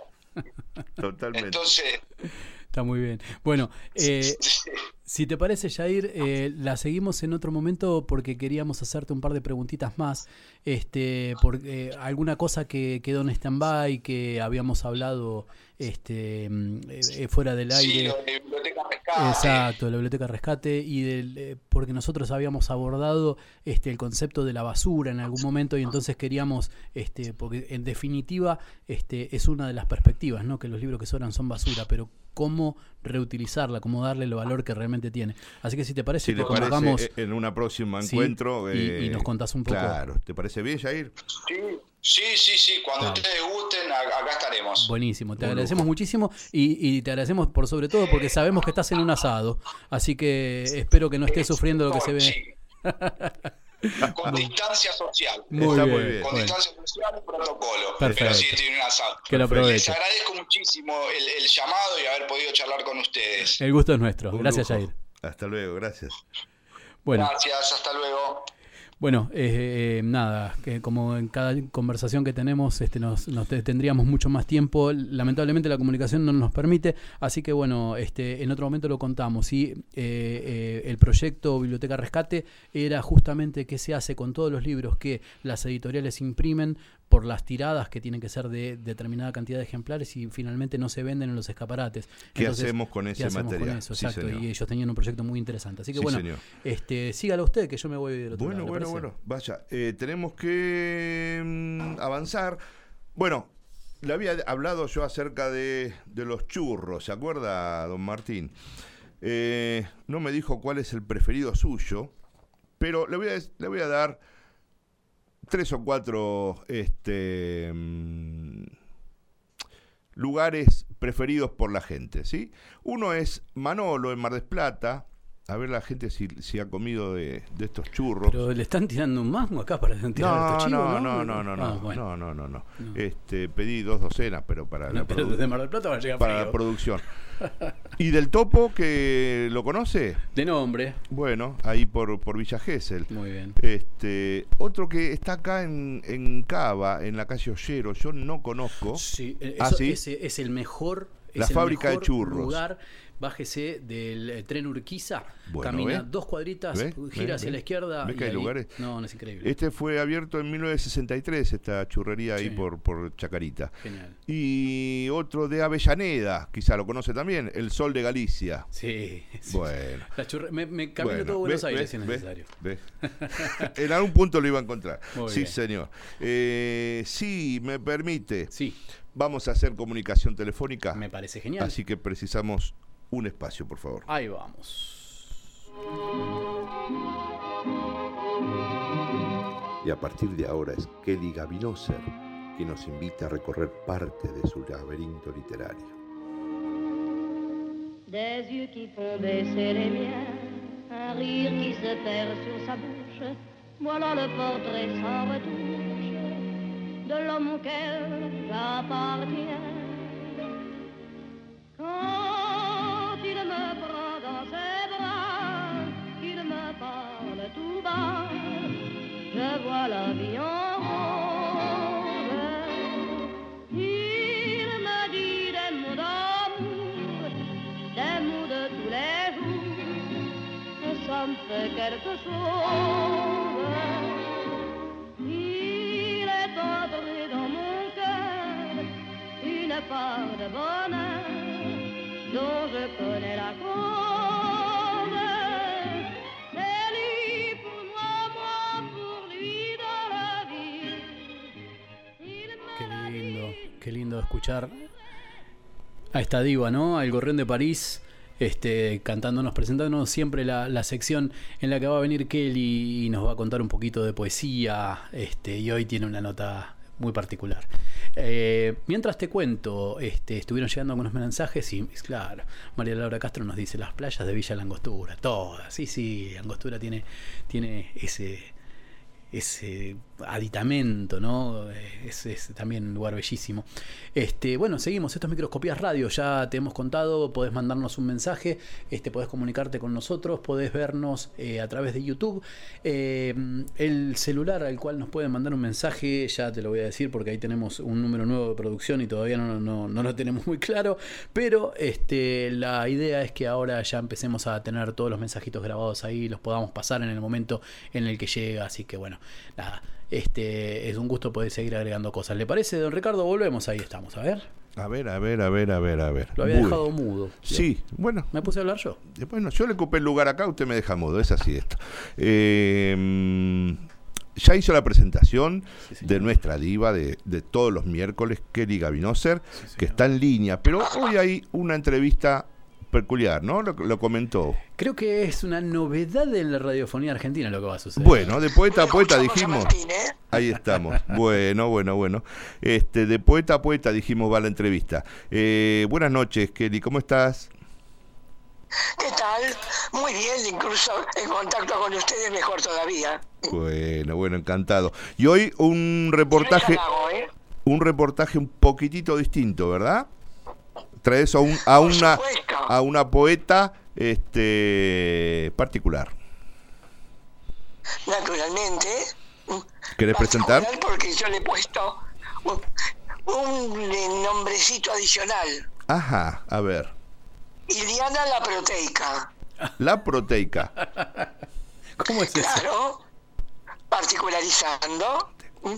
Totalmente. entonces, Está muy bien. Bueno, eh, si te parece, Jair, eh, la seguimos en otro momento porque queríamos hacerte un par de preguntitas más. Este, por eh, alguna cosa que quedó en stand-by, que habíamos hablado este, mm, eh, fuera del sí, aire. lo de Biblioteca Rescate. Exacto, la biblioteca rescate y del, porque nosotros habíamos abordado este el concepto de la basura en algún momento y entonces queríamos este porque en definitiva este es una de las perspectivas, ¿no? Que los libros que sobran son basura, pero cómo reutilizarla, cómo darle el valor que realmente tiene. Así que si te parece Si te parece, convocamos eh, en una próxima Sí, encuentro. y- eh, y nos contás un poco. Claro, ¿te parece bien, Jair? Sí, sí, sí, sí, cuando Dale. ustedes gusten, acá estaremos. Buenísimo, te agradecemos lujo. muchísimo y, y te agradecemos por sobre todo porque sabemos que estás en un asado, así que espero que no estés sufriendo lo que se ve. Con distancia social. Muy Está bien. Con distancia social y protocolo. Perfecto. Pero sí estoy en un asado. Que lo Les aproveche. agradezco muchísimo el, el llamado y haber podido charlar con ustedes. El gusto es nuestro. Un Gracias, lujo. Jair. Hasta luego, gracias. Bueno, Gracias, hasta luego. Bueno, eh, eh, nada, que como en cada conversación que tenemos, este, nos, nos te- tendríamos mucho más tiempo. Lamentablemente la comunicación no nos permite, así que bueno, este, en otro momento lo contamos. Y eh, eh, el proyecto Biblioteca Rescate era justamente qué se hace con todos los libros que las editoriales imprimen por las tiradas que tienen que ser de determinada cantidad de ejemplares y finalmente no se venden en los escaparates. ¿Qué Entonces, hacemos con ¿qué ese hacemos con material? eso? Sí, Exacto, señor. y ellos tenían un proyecto muy interesante. Así que Sí, bueno, señor. este, sígalo usted, que yo me voy del otro Bueno, lado. ¿le bueno, bueno. Vaya, eh, tenemos que mm, avanzar. Bueno, le había hablado yo acerca de, de los churros, ¿se acuerda, don Martín? Eh, no me dijo cuál es el preferido suyo, pero le voy a, le voy a dar tres o cuatro este, mm, lugares preferidos por la gente, ¿sí? Uno es Manolo en Mar del Plata. A ver la gente si, si ha comido de, de estos churros. Pero le están tirando un mango acá para tirar No, estos chivos, no, ¿no? no, no, no, Ah, no, bueno. no, no, no, no. Este, pedí dos docenas, pero para la, No, pero produ- desde Mar del Plata va a llegar para la frío. producción. ¿Y del topo que lo conoce? De nombre. Bueno, ahí por, por Villa Gesell. Muy bien. Este, otro que está acá en, en Cava, en la calle Ollero, yo no conozco. Sí, eh, Ah, eso- ¿sí? ese es el mejor. La es el fábrica de churros. lugar. Bájese del eh, tren Urquiza, Bueno, camina dos cuadritas, gira hacia la izquierda. ¿Ve y que hay ahí- lugares? No, no es increíble. Este fue abierto en 1963, esta churrería ahí por, por Chacarita. Genial. Y otro de Avellaneda, quizá lo conoce también, El Sol de Galicia. Sí. sí. Bueno. La churre- me, me camino Bueno, todo Buenos Aires si es necesario. en algún punto lo iba a encontrar. Muy sí, bien. señor. Eh, sí, me permite. Sí, Vamos a hacer comunicación telefónica. me parece genial. Así que precisamos un espacio, por favor. Ahí vamos. Y a partir de ahora es Kelly Gavinoser que nos invita a recorrer parte de su laberinto literario. Des yeux qui font baisser les miens, un rire qui se perd sur sa bouche. Voilà le portrait sans retouche de l'homme auquel j'appartiens. Quand la vie en rose. Il me dit des mots d'amour, des mots de tous les jours, et ça me fait quelque chose. Il est entré dans mon cœur une part de bonheur dont je connais Qué lindo, escuchar a esta diva, ¿no? Al Gorrión de París, este, cantándonos, presentándonos siempre la, la sección en la que va a venir Kelly y nos va a contar un poquito de poesía, este, y hoy tiene una nota muy particular. Eh, mientras te cuento, este, estuvieron llegando algunos mensajes y, claro, María Laura Castro nos dice las playas de Villa Langostura, todas, sí, sí, Langostura tiene, tiene ese ese aditamento, ¿no? Es, es, también un lugar bellísimo. Este, bueno, seguimos, esto es Microscopías Radio, ya te hemos contado, podés mandarnos un mensaje, este, podés comunicarte con nosotros, podés vernos eh, a través de YouTube. Eh, el celular al cual nos pueden mandar un mensaje, ya te lo voy a decir porque ahí tenemos un número nuevo de producción y todavía no, no, no lo tenemos muy claro, pero este, la idea es que ahora ya empecemos a tener todos los mensajitos grabados ahí, los podamos pasar en el momento en el que llega, así que bueno, nada, este, es un gusto poder seguir agregando cosas. ¿Le parece, don Ricardo? Volvemos, ahí estamos, a ver. A ver, a ver, a ver, a ver, a ver. Lo había dejado mudo. Sí, bueno. Me puse a hablar yo. Bueno, yo le ocupé el lugar acá, usted me deja mudo, es así esto. Eh, ya hizo la presentación de nuestra diva de, de todos los miércoles, Kelly Gavinoser, que está en línea, pero hoy hay una entrevista peculiar, ¿no? Lo, lo comentó. Creo que es una novedad en la radiofonía argentina lo que va a suceder. Bueno, de poeta a poeta dijimos. Ahí estamos. Bueno, bueno, bueno. Este, de poeta a poeta dijimos va la entrevista. Eh, buenas noches, Kelly, ¿cómo estás? ¿Qué tal? Muy bien, incluso en contacto con ustedes mejor todavía. Bueno, bueno, encantado. Y hoy un reportaje, ¿eh? un reportaje un poquitito distinto, ¿verdad? Traes a, un, a una a una poeta este particular. Naturalmente. ¿Querés presentar? Porque yo le he puesto un, un, eh, nombrecito adicional. Ajá, a ver. Iliana la proteica. La proteica. ¿Cómo es Claro. Particularizando. ¿m?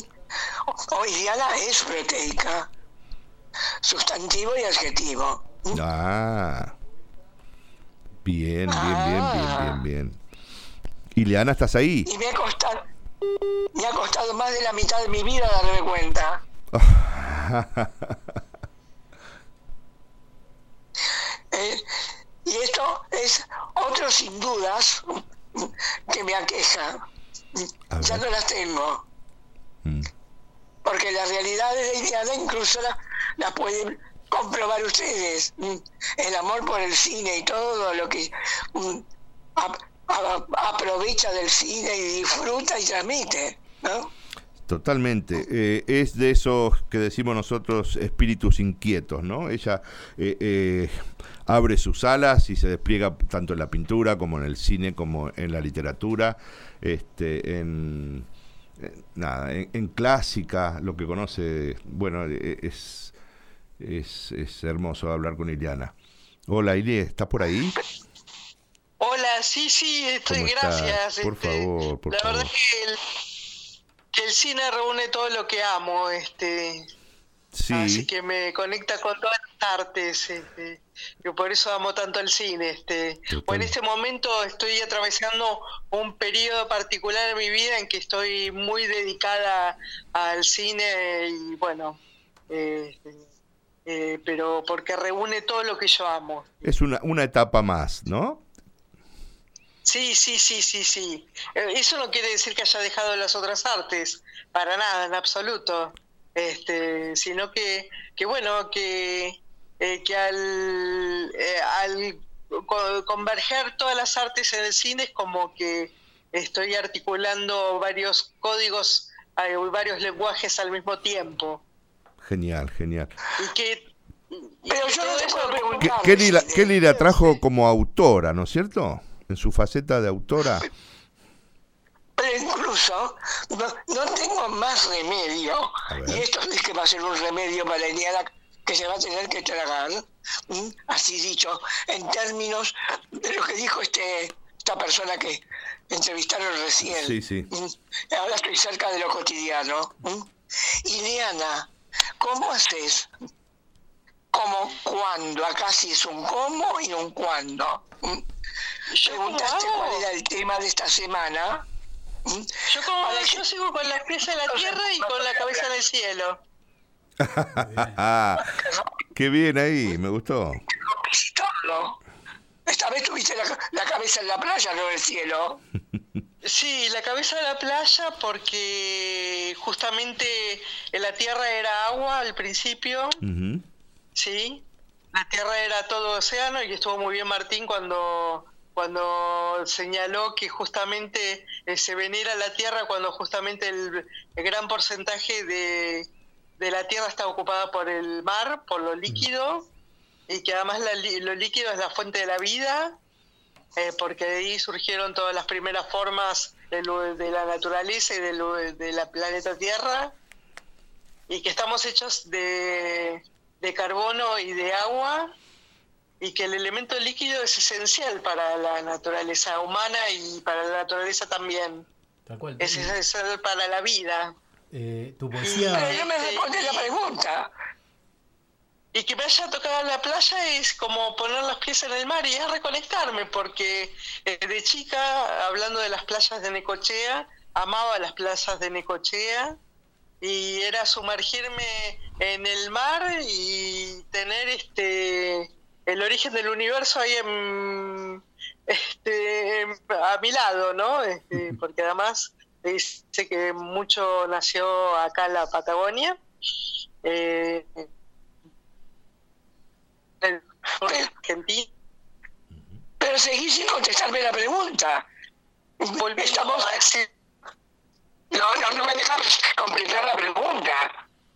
O Iliana es proteica. Sustantivo y adjetivo. Ah. Bien, bien, bien, bien, bien, bien. Ileana, ¿estás ahí? Y me ha costado, me ha costado más de la mitad de mi vida darme cuenta. Eh, y esto es otro sin dudas que me aqueja. Ya no las tengo. Porque la realidad de la Iliana incluso la, la pueden comprobar ustedes. El amor por el cine y todo lo que mm, aprovecha del cine y disfruta y transmite. ¿no? Totalmente. Eh, es de esos que decimos nosotros espíritus inquietos, ¿no? Ella eh, eh, abre sus alas y se despliega tanto en la pintura como en el cine como en la literatura, este, en, nada, en, clásica, lo que conoce, bueno, eh, es, es, es hermoso hablar con Iliana. Hola, Ilie, ¿estás por ahí? Hola, sí, sí, estoy, gracias. Por este, favor, por la favor. verdad que el, que el cine reúne todo lo que amo, este, así Sí, que me conecta con todas las artes, este, y por eso amo tanto el cine. Este, o en este momento estoy atravesando un periodo particular en mi vida en que estoy muy dedicada al cine y bueno, eh, eh, pero porque reúne todo lo que yo amo. es una, una etapa más, ¿no? Sí, sí, sí, sí, sí. Eh, Eso no quiere decir que haya dejado las otras artes, para nada, en absoluto. Este, sino que, que bueno, que, eh, que al, eh, al co- converger todas las artes en el cine es como que estoy articulando varios códigos, varios lenguajes al mismo tiempo. Genial, genial. Y que Pero yo no te puedo preguntar. Kelly, la, Kelly la trajo como autora, ¿no es cierto? En su faceta de autora. Pero incluso no, no tengo más remedio. Y esto sí que va a ser un remedio para Iliana que se va a tener que tragar. Así dicho, en términos de lo que dijo este esta persona que entrevistaron recién. Sí, sí. ¿m? Ahora estoy cerca de lo cotidiano. ¿m? ¿Cómo haces? ¿Cómo, cuándo? Acá sí es un cómo y un cuándo. ¿m? Preguntaste cuál era el tema de esta semana. yo, como, yo sigo con la pieza en la tierra y con la cabeza en el cielo. Qué bien ahí, me gustó. Esta vez tuviste la, la cabeza en la playa, no en el cielo. Sí, la cabeza de la playa porque justamente en la tierra era agua al principio, sí. La tierra era todo océano y estuvo muy bien Martín cuando cuando señaló que justamente eh, se venera la tierra cuando justamente el, el gran porcentaje de, de la tierra está ocupada por el mar, por lo líquido, y que además la lo líquido es la fuente de la vida, eh, porque de ahí surgieron todas las primeras formas de, lo- de la naturaleza y de, lo- de la planeta Tierra, y que estamos hechos de, de carbono y de agua, y que el elemento líquido es esencial para la naturaleza humana y para la naturaleza también. Tal cual. Es esencial para la vida. Eh, tu Pero poesía. no me la pregunta. Y que me haya tocado la playa es como poner los pies en el mar y es reconectarme, porque eh, de chica, hablando de las playas de Necochea, amaba las playas de Necochea y era sumergirme en el mar y tener este el origen del universo ahí en, este, a mi lado, ¿no? Este, porque además dice que mucho nació acá en la Patagonia. Eh, Argentina. Pero seguí sin contestarme la pregunta. Estamos... No, no, no me dejas completar la pregunta.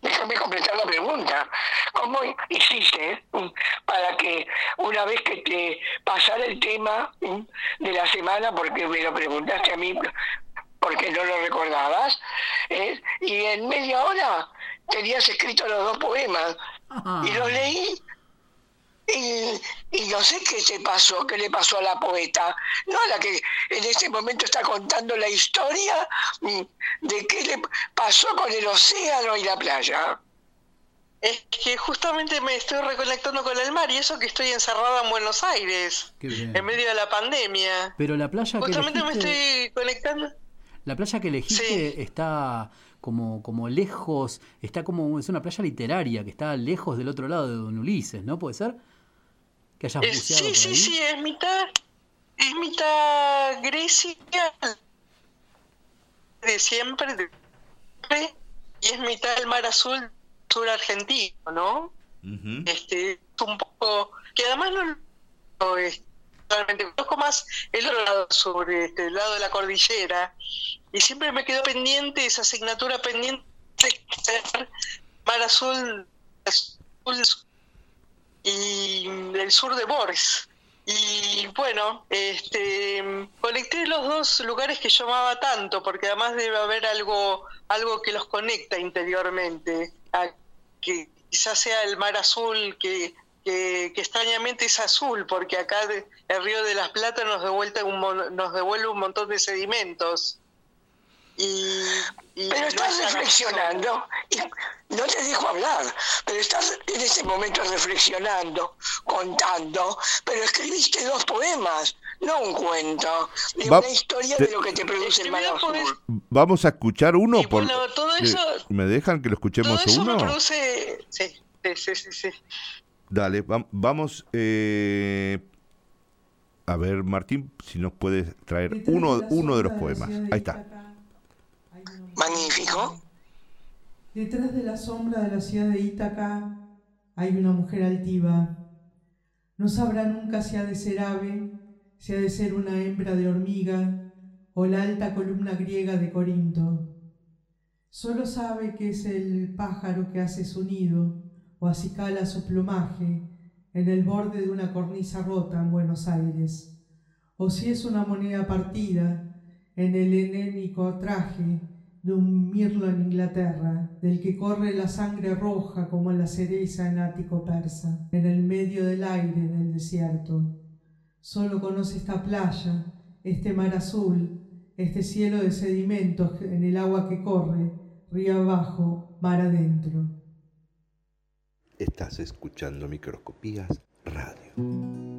Déjame completar la pregunta. ¿Cómo hiciste para que una vez que te pasara el tema de la semana, porque me lo preguntaste a mí, porque no lo recordabas, ¿eh? y en media hora tenías escrito los dos poemas, y los leí y, y no sé qué se pasó, qué le pasó a la poeta, no a la que en este momento está contando la historia mm, de qué le pasó con el océano y la playa. Es que justamente me estoy reconectando con el mar y eso que estoy encerrada en Buenos Aires, Qué bien. en medio de la pandemia. Pero la playa que Justamente me elegiste, estoy conectando. la playa que elegiste está como, como lejos, está como, es una playa literaria que está lejos del otro lado de Don Ulises, ¿no? ¿Puede ser? Que hayas Eh, sí, por sí, ahí. sí, es mitad, es mitad Grecia de siempre, de siempre, y es mitad el mar azul sur argentino, ¿no? Este, es un poco, que además no lo es realmente conozco más el otro lado sur, este, el lado de la cordillera, y siempre me quedó pendiente esa asignatura pendiente de ser mar azul, azul y del sur de Boris. Y bueno, este, conecté los dos lugares que yo amaba tanto, porque además debe haber algo, algo que los conecta interiormente, que quizás sea el mar azul que, que, que extrañamente es azul, porque acá el río de las Plata nos devuelve un, nos devuelve un montón de sedimentos. Y, y Pero estás reflexionando, y no te dejo hablar, pero estás en ese momento reflexionando, contando, pero escribiste dos poemas, no un cuento, ni Va- una historia te- de lo que te produce el mar azul. Vamos a escuchar uno. Y por, bueno, todo que- eso- ¿Me dejan que lo escuchemos Todo eso me uno? produce... Sí, sí, sí, sí, sí. Dale, vam- vamos. eh, a ver, Martín, si nos puedes traer uno, uno de los poemas. Ahí está. Magnífico. Detrás de la sombra de la ciudad de Ítaca hay una mujer altiva. No sabrá nunca si ha de ser ave, si ha de ser una hembra de hormiga o la alta columna griega de Corinto. Solo sabe que es el pájaro que hace su nido o acicala su plumaje en el borde de una cornisa rota en Buenos Aires, o si es una moneda partida en el helénico traje de un mirlo en Inglaterra, del que corre la sangre roja como la cereza en ático persa, en el medio del aire en el desierto. Solo conoce esta playa, este mar azul, este cielo de sedimentos en el agua que corre, río abajo, mar adentro. Estás escuchando Microscopías Radio.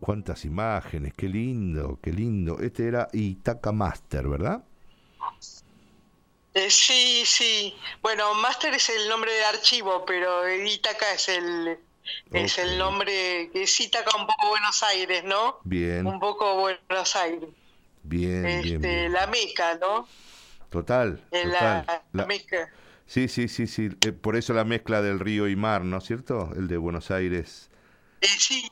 Cuántas imágenes, qué lindo, qué lindo. Este era Itaca Master, ¿verdad? Eh, sí, sí. Bueno, Master es el nombre de archivo, pero Ítaca es el es el nombre que es Ítaca un poco Buenos Aires, ¿no? Bien, Un poco Buenos Aires. bien, bien, Este, bien. la Meca, ¿no? Total, total. la, La- Meca. Sí, sí, sí, sí. Eh, por eso la mezcla del río y mar, ¿no es cierto? El de Buenos Aires. Eh, sí,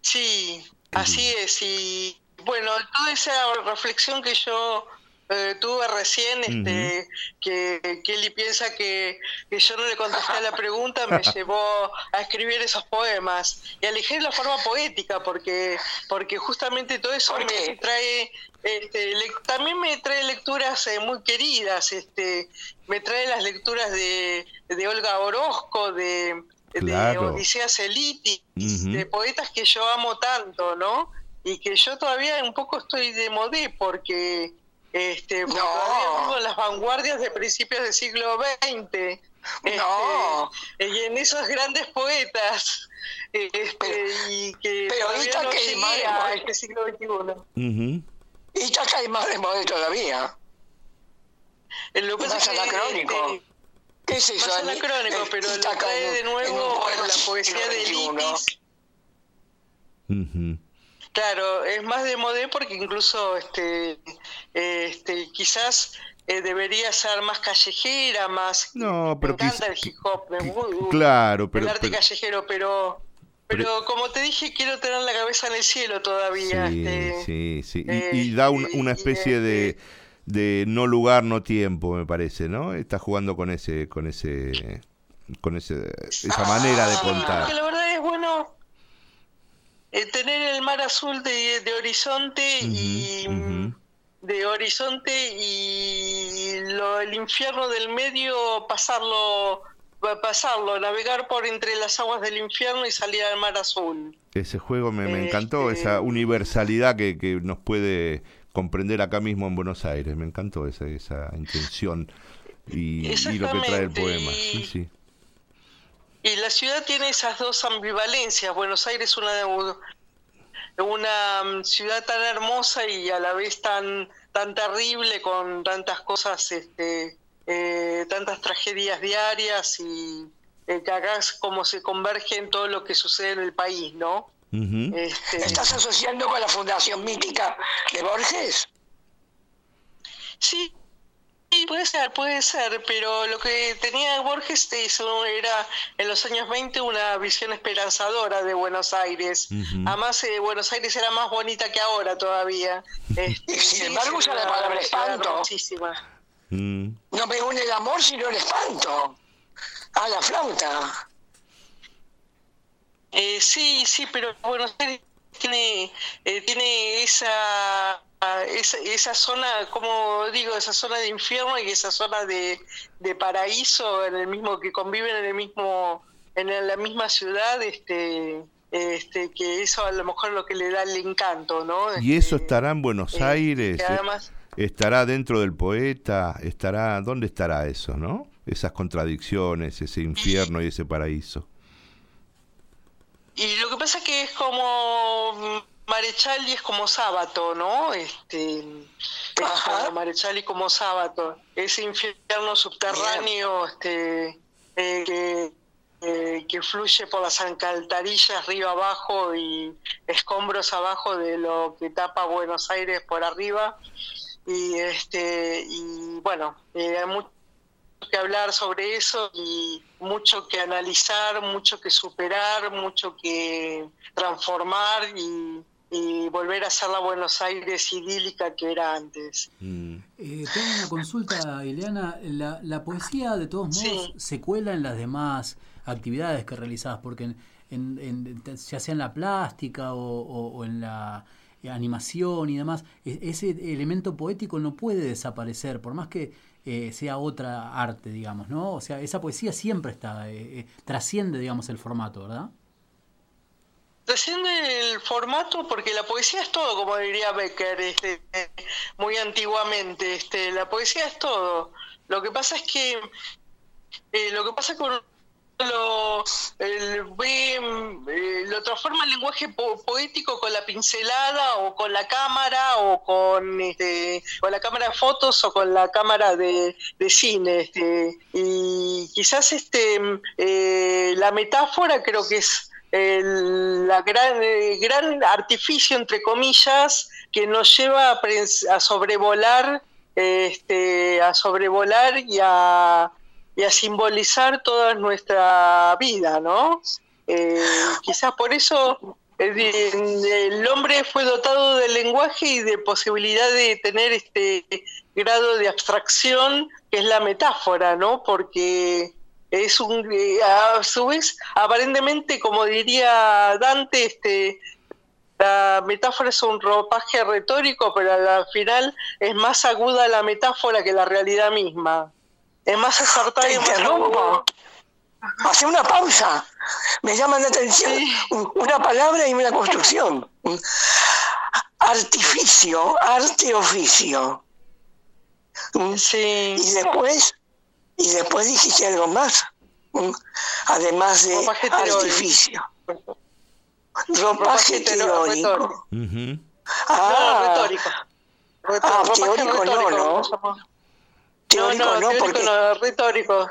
sí, así es. Y bueno, toda esa reflexión que yo eh, tuve recién, este, que Kelly piensa que, que yo no le contesté a la pregunta, me llevó a escribir esos poemas. Y elegí la forma poética, porque, porque justamente todo eso me trae... Este, le- también me trae lecturas eh, muy queridas, este, me trae las lecturas de, de Olga Orozco, de, de. Odisea Celitis, Ujú. de poetas que yo amo tanto, ¿no? Y que yo todavía un poco estoy de modé porque este, porque todavía vivo en las vanguardias de principios del siglo XX. No. Este, y en esos grandes poetas este, y que pero ahorita no que llegué más de este siglo XXI. Ujú. Ítaca es más de moda todavía. Eh, Lo que es que, anacrónico. Este, ¿Qué es eso? más anacrónico, Eh, pero lo trae de en nuevo la poesía de. Litis. Claro, es más de modé porque incluso este, este quizás eh, debería ser más callejera, más... No, pero me encanta quizá- el hip hop, me gu- Claro, pero, el arte pero- callejero, pero... Pero como te dije, quiero tener la cabeza en el cielo todavía. Sí, este, sí, sí. Y, eh, y da un- una especie de, de no lugar, no tiempo, me parece, ¿no? Está jugando con ese, con ese, con ese, esa manera de Sí, porque contar. la verdad es bueno eh, tener el mar azul de, de horizonte y de horizonte y lo, el infierno del medio pasarlo pa- pasarlo navegar por entre las aguas del infierno y salir al mar azul Ese juego me, me encantó, Este- esa universalidad que, que nos puede comprender acá mismo en Buenos Aires. Me encantó esa, esa intención y, y lo que trae el poema. y- Sí, sí. y la ciudad tiene esas dos ambivalencias Buenos Aires es una una mm, ciudad tan hermosa y a la vez tan tan terrible con tantas cosas este eh, tantas tragedias diarias y eh, que acá es como se converge en todo lo que sucede en el país no Este, ¿Estás asociando con la Fundación Mítica de Borges? Sí, sí, puede ser, puede ser, pero lo que tenía Borges eso era en los años 20 una visión esperanzadora de Buenos Aires. Además, eh, Buenos Aires era más bonita que ahora todavía. Este, Y sin sí, embargo usa la palabra espanto. Mm. No me une el amor sino el espanto. A la flauta. Eh, sí, sí, pero Buenos Aires tiene, eh, tiene esa, ah, esa, esa zona, como digo, esa zona de infierno y esa zona de, de paraíso en el mismo que conviven en el mismo en la misma ciudad, este, este, que eso a lo mejor es lo que le da el encanto, ¿no? Y eso estará en Buenos eh, Aires, además- estará dentro del poeta, estará, ¿dónde estará eso, no? Esas contradicciones, ese infierno y ese paraíso. Y lo que pasa es que es como Marechal y es como Sábato, ¿no? Este, es Marechal y como Sábato. Ese infierno subterráneo este, eh, que, eh, que fluye por las alcantarillas río abajo y escombros abajo de lo que tapa Buenos Aires por arriba. Y, este, y bueno, eh, hay mucho que hablar sobre eso y mucho que analizar, mucho que superar, mucho que transformar y, y volver a ser la Buenos Aires idílica que era antes. Eh, tengo una consulta, Ileana. La, la poesía, de todos modos, se cuela en las demás actividades que realizás, porque en, en- en- ya sea en la plástica o, o- o en la animación y demás, e- ese elemento poético no puede desaparecer, por más que eh, sea otra arte, digamos, ¿no? O sea, esa poesía siempre está, eh, eh, trasciende, digamos, el formato, ¿verdad? Trasciende el formato porque la poesía es todo, como diría Becker este, muy antiguamente. Este, la poesía es todo. Lo que pasa es que lo que pasa con lo, eh, lo transforma en lenguaje po- poético con la pincelada o con la cámara o con, este, con la cámara de fotos o con la cámara de, de cine. Este, y quizás este, eh, la metáfora creo que es el la gran, gran artificio, entre comillas, que nos lleva a, a sobrevolar, este, a sobrevolar y a, y a simbolizar toda nuestra vida, ¿no? Eh, quizás por eso el, el hombre fue dotado del lenguaje y de posibilidad de tener este grado de abstracción que es la metáfora, ¿no? Porque es un, eh, a su vez, aparentemente, como diría Dante, este, la metáfora es un ropaje retórico, pero al final es más aguda la metáfora que la realidad misma. Es más acertada y más interrumpo. Hace una pausa. Me llama la atención un- una palabra y una construcción. Artificio, arte, oficio. Y después, y después dijiste algo más. Además de Ropaje artificio. Ropaje teórico. Ah, No, retórico. Retórico, Ah, ropaje teórico no, ¿no? Teórico no, no, teórico porque, no, retórico.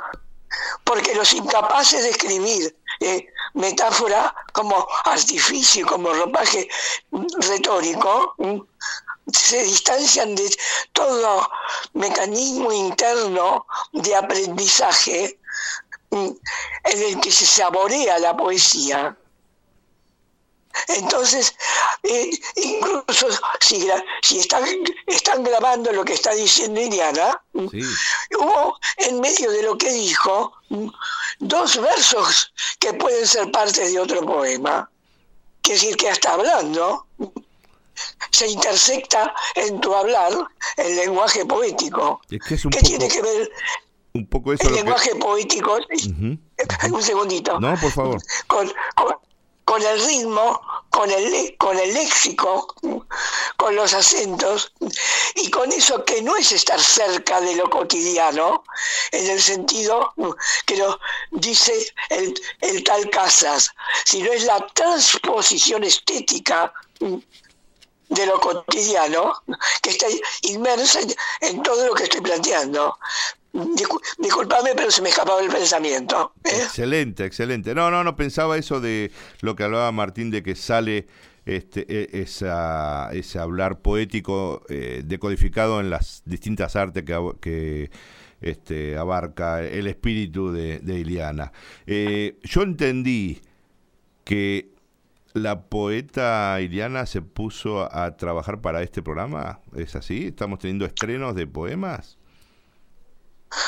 porque los incapaces de escribir eh, metáfora como artificio, como ropaje retórico, ¿m? se distancian de todo mecanismo interno de aprendizaje ¿m? en el que se saborea la poesía. Entonces, eh, incluso si, están, están grabando lo que está diciendo Iriana, Sí. hubo en medio de lo que dijo dos versos que pueden ser parte de otro poema. Quiere decir que hasta hablando se intersecta en tu hablar el lenguaje poético. Es que es ¿Qué poco, tiene que ver un poco eso el que... lenguaje poético? Un segundito. No, por favor. Con, con- con el ritmo, con el, con el léxico, con los acentos, y con eso que no es estar cerca de lo cotidiano, en el sentido que lo dice el, el tal Casas, sino es la transposición estética de lo cotidiano que está inmersa en, en todo lo que estoy planteando. Discul- disculpame, pero se me escapaba el pensamiento. ¿eh? Excelente, excelente. No, no, no pensaba eso de lo que hablaba Martín de que sale este, e- esa, ese hablar poético eh, decodificado en las distintas artes que, este, abarca el espíritu de, de Iliana. Eh, yo entendí que la poeta Iliana se puso a trabajar para este programa. ¿Es así? ¿Estamos teniendo estrenos de poemas?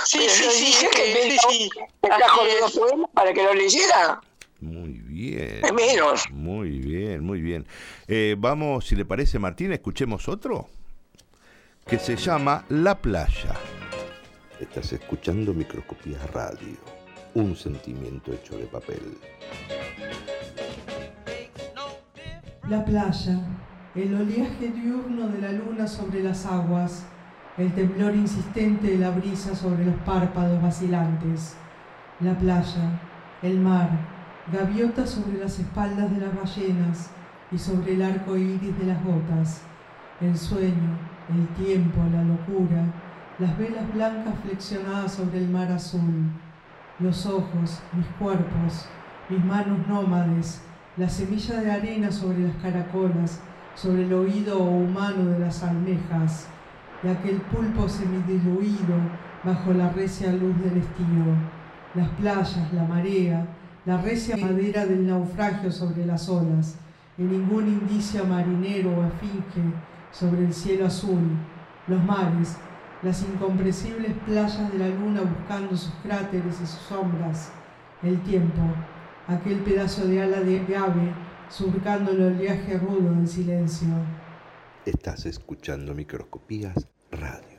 Sí, sí, sí, dije que me, sí, sí. me trajo los poemas para que lo leyera. Muy bien. Es menos. Muy bien, muy bien. Eh, vamos, si le parece, Martín, escuchemos otro que se llama La Playa. Estás escuchando Microscopía Radio, un sentimiento hecho de papel. La playa, el oleaje diurno de la luna sobre las aguas, el temblor insistente de la brisa sobre los párpados vacilantes. La playa, el mar, gaviotas sobre las espaldas de las ballenas y sobre el arco iris de las gotas. El sueño, el tiempo, la locura, las velas blancas flexionadas sobre el mar azul. Los ojos, mis cuerpos, mis manos nómades, la semilla de arena sobre las caracolas, sobre el oído humano de las almejas, y aquel pulpo semidiluido bajo la recia luz del estío, las playas, la marea, la recia madera del naufragio sobre las olas, y ningún indicio marinero o esfinge sobre el cielo azul, los mares, las incomprensibles playas de la luna buscando sus cráteres y sus sombras, el tiempo, aquel pedazo de ala de ave surcando el oleaje rudo del silencio. Estás escuchando Microscopías Radio.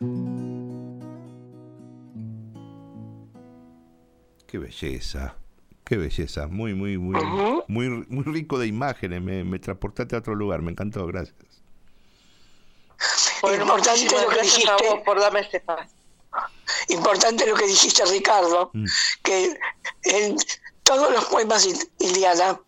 Qué belleza, qué belleza. Muy, muy, muy, muy, muy rico de imágenes. Me, me transportaste a otro lugar. Me encantó, gracias. Bueno, Importante lo que a dijiste. vos por darme este. Importante lo que dijiste, Ricardo, Mm. que en todos los poemas de Iliana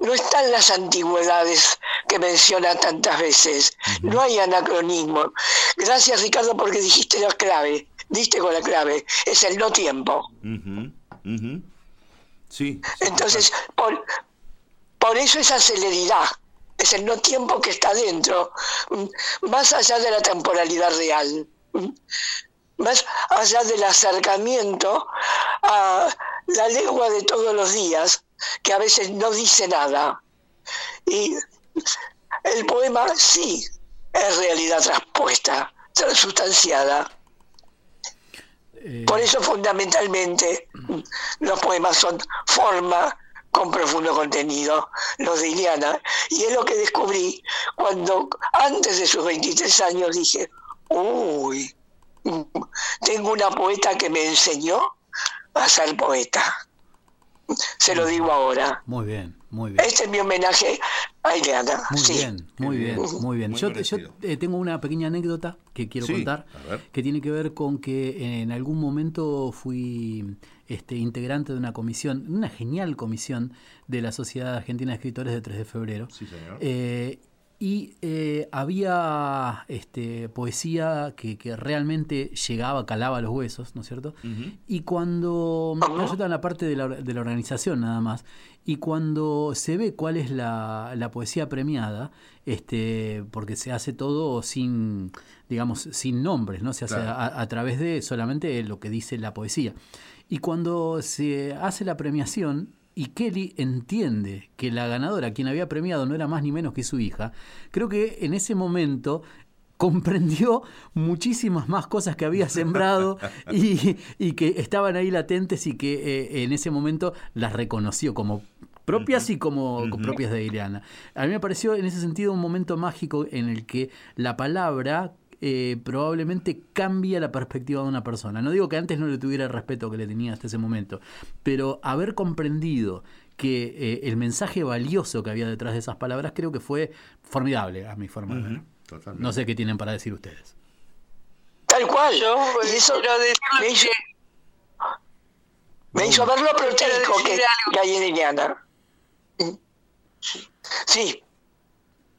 no están las antigüedades que menciona tantas veces. No hay anacronismo. Gracias, Ricardo, porque dijiste la clave. Diste con la clave. Es el no tiempo. Sí. sí, Entonces, por, por eso esa celeridad. Es el no tiempo que está dentro, más allá de la temporalidad real, más allá del acercamiento a la lengua de todos los días, que a veces no dice nada. Y el poema sí es realidad traspuesta, transustanciada. Eh, Por eso fundamentalmente los poemas son forma con profundo contenido, los de Iliana. Y es lo que descubrí cuando antes de sus 23 años dije, uy, tengo una poeta que me enseñó a ser poeta. Se lo digo ahora. Muy bien, muy bien. Este es mi homenaje a Ileana. Muy sí. bien, muy bien, muy bien. Muy Yo, yo, eh, tengo una pequeña anécdota que quiero Sí, contar, a ver. que tiene que ver con que en algún momento fui este, integrante de una comisión, una genial comisión de la Sociedad Argentina de Escritores de 3 de febrero. Sí, señor. Eh, y eh, había este, poesía que, que realmente llegaba, calaba los huesos, ¿no es cierto? Y cuando. Yo estaba en la parte de la, de la organización nada más. Y cuando se ve cuál es la, la poesía premiada, este, porque se hace todo sin, digamos, sin nombres, ¿no? Se hace Claro. a, a través de solamente lo que dice la poesía. Y cuando se hace la premiación y Kelly entiende que la ganadora, quien había premiado, no era más ni menos que su hija, creo que en ese momento comprendió muchísimas más cosas que había sembrado y, y que estaban ahí latentes y que eh, en ese momento las reconoció como propias y como propias de Ileana. A mí me pareció en ese sentido un momento mágico en el que la palabra eh, probablemente cambia la perspectiva de una persona. No digo que antes no le tuviera el respeto que le tenía hasta ese momento, pero haber comprendido que eh, el mensaje valioso que había detrás de esas palabras creo que fue formidable a mi forma de ver. Totalmente. No sé qué tienen para decir ustedes. Tal cual. Yo y eso me hizo, me hizo ver lo proteico que, que hay en. Sí.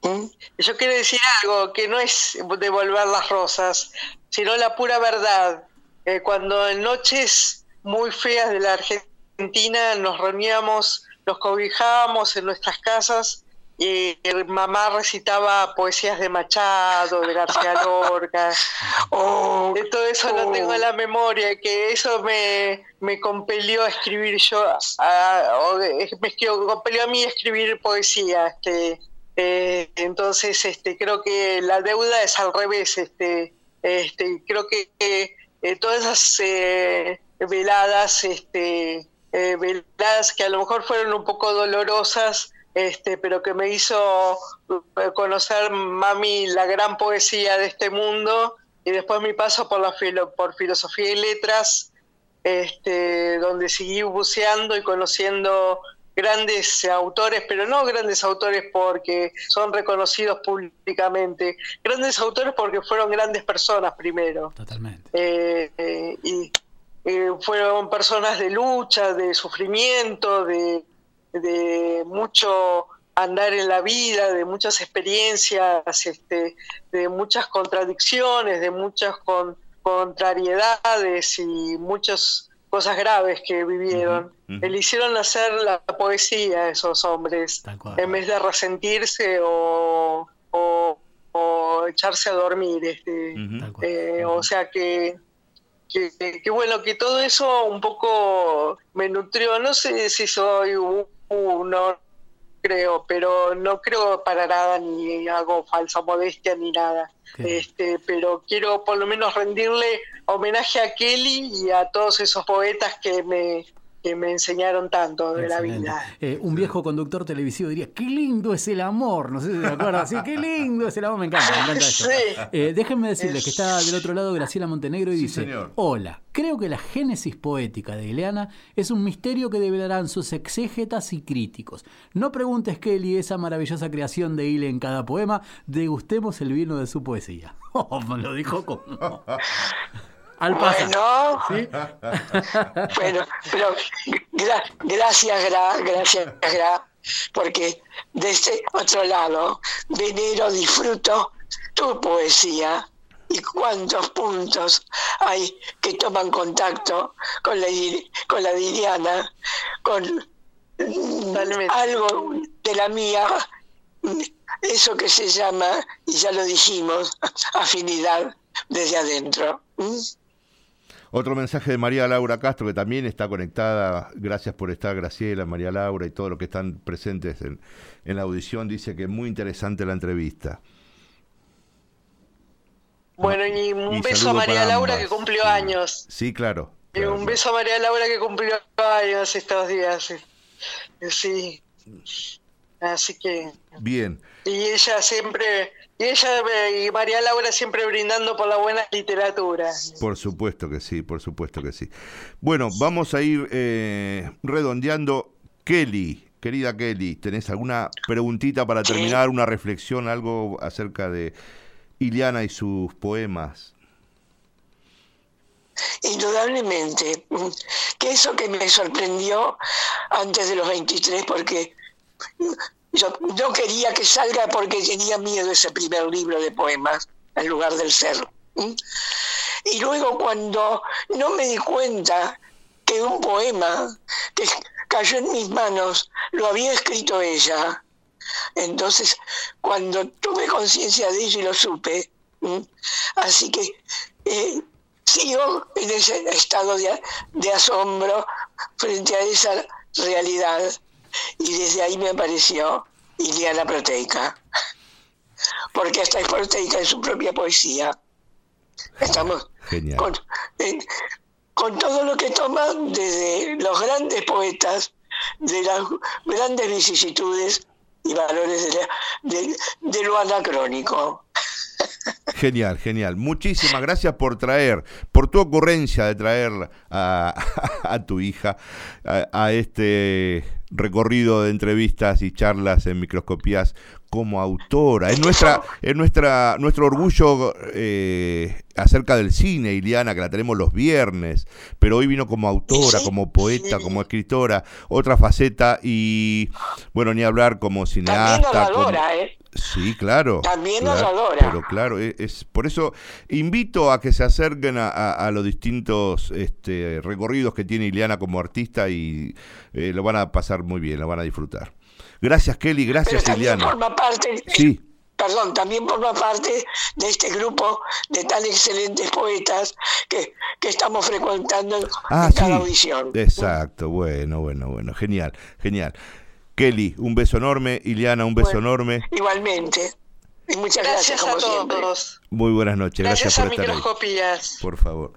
Mm. Yo quiero decir algo, que no es devolver las rosas, sino la pura verdad. Eh, cuando en noches muy feas de la Argentina nos reuníamos, nos cobijábamos en nuestras casas y eh, mamá recitaba poesías de Machado, de García Lorca, Oh, de todo eso lo tengo en la memoria, que eso me, me compelió a escribir yo, a- eh, me compelió a mí a escribir poesía. Este, eh, entonces, este, creo que la deuda es al revés. Este, este, creo que eh, todas esas eh, veladas, este, eh, veladas que a lo mejor fueron un poco dolorosas, este, pero que me hizo eh, conocer, mami, la gran poesía de este mundo y después mi paso por la por filosofía y letras, este, donde seguí buceando y conociendo grandes autores, pero no grandes autores porque son reconocidos públicamente, grandes autores porque fueron grandes personas primero. Totalmente. Eh, eh, y eh, fueron personas de lucha, de sufrimiento, de, de mucho andar en la vida, de muchas experiencias, este, de muchas contradicciones, de muchas con- contrariedades y muchas cosas graves que vivieron. Ujú. Le hicieron hacer la poesía a esos hombres, en vez de resentirse o, o- o echarse a dormir. Este, eh, o sea que, que, que bueno, que todo eso un poco me nutrió. No sé si soy un- uno, creo, pero no creo para nada ni hago falsa modestia ni nada. Este, pero quiero por lo menos rendirle homenaje a Kelly y a todos esos poetas que me, que me enseñaron tanto de la vida. Eh, un viejo conductor televisivo diría, qué lindo es el amor. No sé si se acuerdan. Sí, qué lindo es el amor. Me encanta, me encanta eso. Sí. Eh, déjenme decirles que está del otro lado Graciela Montenegro y Sí, dice, señor. hola, creo que la génesis poética de Ileana es un misterio que develarán sus exégetas y críticos. No preguntes, Kelly, esa maravillosa creación de Ile en cada poema, degustemos el vino de su poesía. Oh, me lo dijo como... Al pasar. Bueno, bueno, pero gra- gracias, Gra, gracias, Gra, porque de este otro lado, venero, disfruto tu poesía y cuántos puntos hay que toman contacto con la, con la Diriana, con algo de la mía, eso que se llama, y ya lo dijimos, afinidad desde adentro. ¿Mm? Otro mensaje de María Laura Castro, que también está conectada. Gracias por estar, Graciela, María Laura y todos los que están presentes en, en la audición. Dice que muy interesante la entrevista. Bueno, y un Y beso a María Laura ambas. que cumplió años. Sí, claro. Y un beso a María Laura que cumplió años estos días. Sí. Así que. Bien. Y ella siempre. Y ella eh, y María Laura siempre brindando por la buena literatura. Por supuesto que sí, por supuesto que sí. Bueno, vamos a ir eh, redondeando. Kelly, querida Kelly, ¿tenés alguna preguntita para terminar, una reflexión, algo acerca de Iliana y sus poemas? Indudablemente, que eso que me sorprendió antes de los 23, porque yo no quería que salga porque tenía miedo ese primer libro de poemas, en lugar del. ¿m? Y luego cuando no me di cuenta que un poema que cayó en mis manos lo había escrito ella, entonces cuando tuve conciencia de ello y lo supe, así que eh, sigo en ese estado de asombro frente a esa realidad y desde ahí me apareció Iliana Proteica. Porque hasta es proteica en su propia poesía. Estamos con, eh, con todo lo que toma desde los grandes poetas de las grandes vicisitudes y valores de, la- de- de lo anacrónico Genial, genial. Muchísimas gracias por traer, por tu ocurrencia de traer a, a tu hija a, a este recorrido de entrevistas y charlas en microscopías como autora. Es nuestra, es nuestra, nuestro orgullo eh, acerca del cine, Iliana, que la tenemos los viernes, pero hoy vino como autora, como poeta, como escritora, otra faceta y bueno, ni hablar como también cineasta. como- ¿eh? Sí, claro. También claro. Pero claro, e- es, por eso invito a que se acerquen a, a- a los distintos este, recorridos que tiene Ileana como artista y eh, lo van a pasar muy bien, lo van a disfrutar. Gracias Kelly, pero gracias también Ileana. forma parte Sí, perdón, también forma parte de este grupo de tan excelentes poetas que, que estamos frecuentando en ah, sí. cada audición. Exacto, bueno, bueno, bueno, genial, genial. Kelly, un beso enorme, Ileana, un beso Bueno, enorme. Igualmente. Y muchas gracias, Gracias a siempre. todos. Muy buenas noches, gracias, Gracias a por estar ahí. microscopías. Por favor.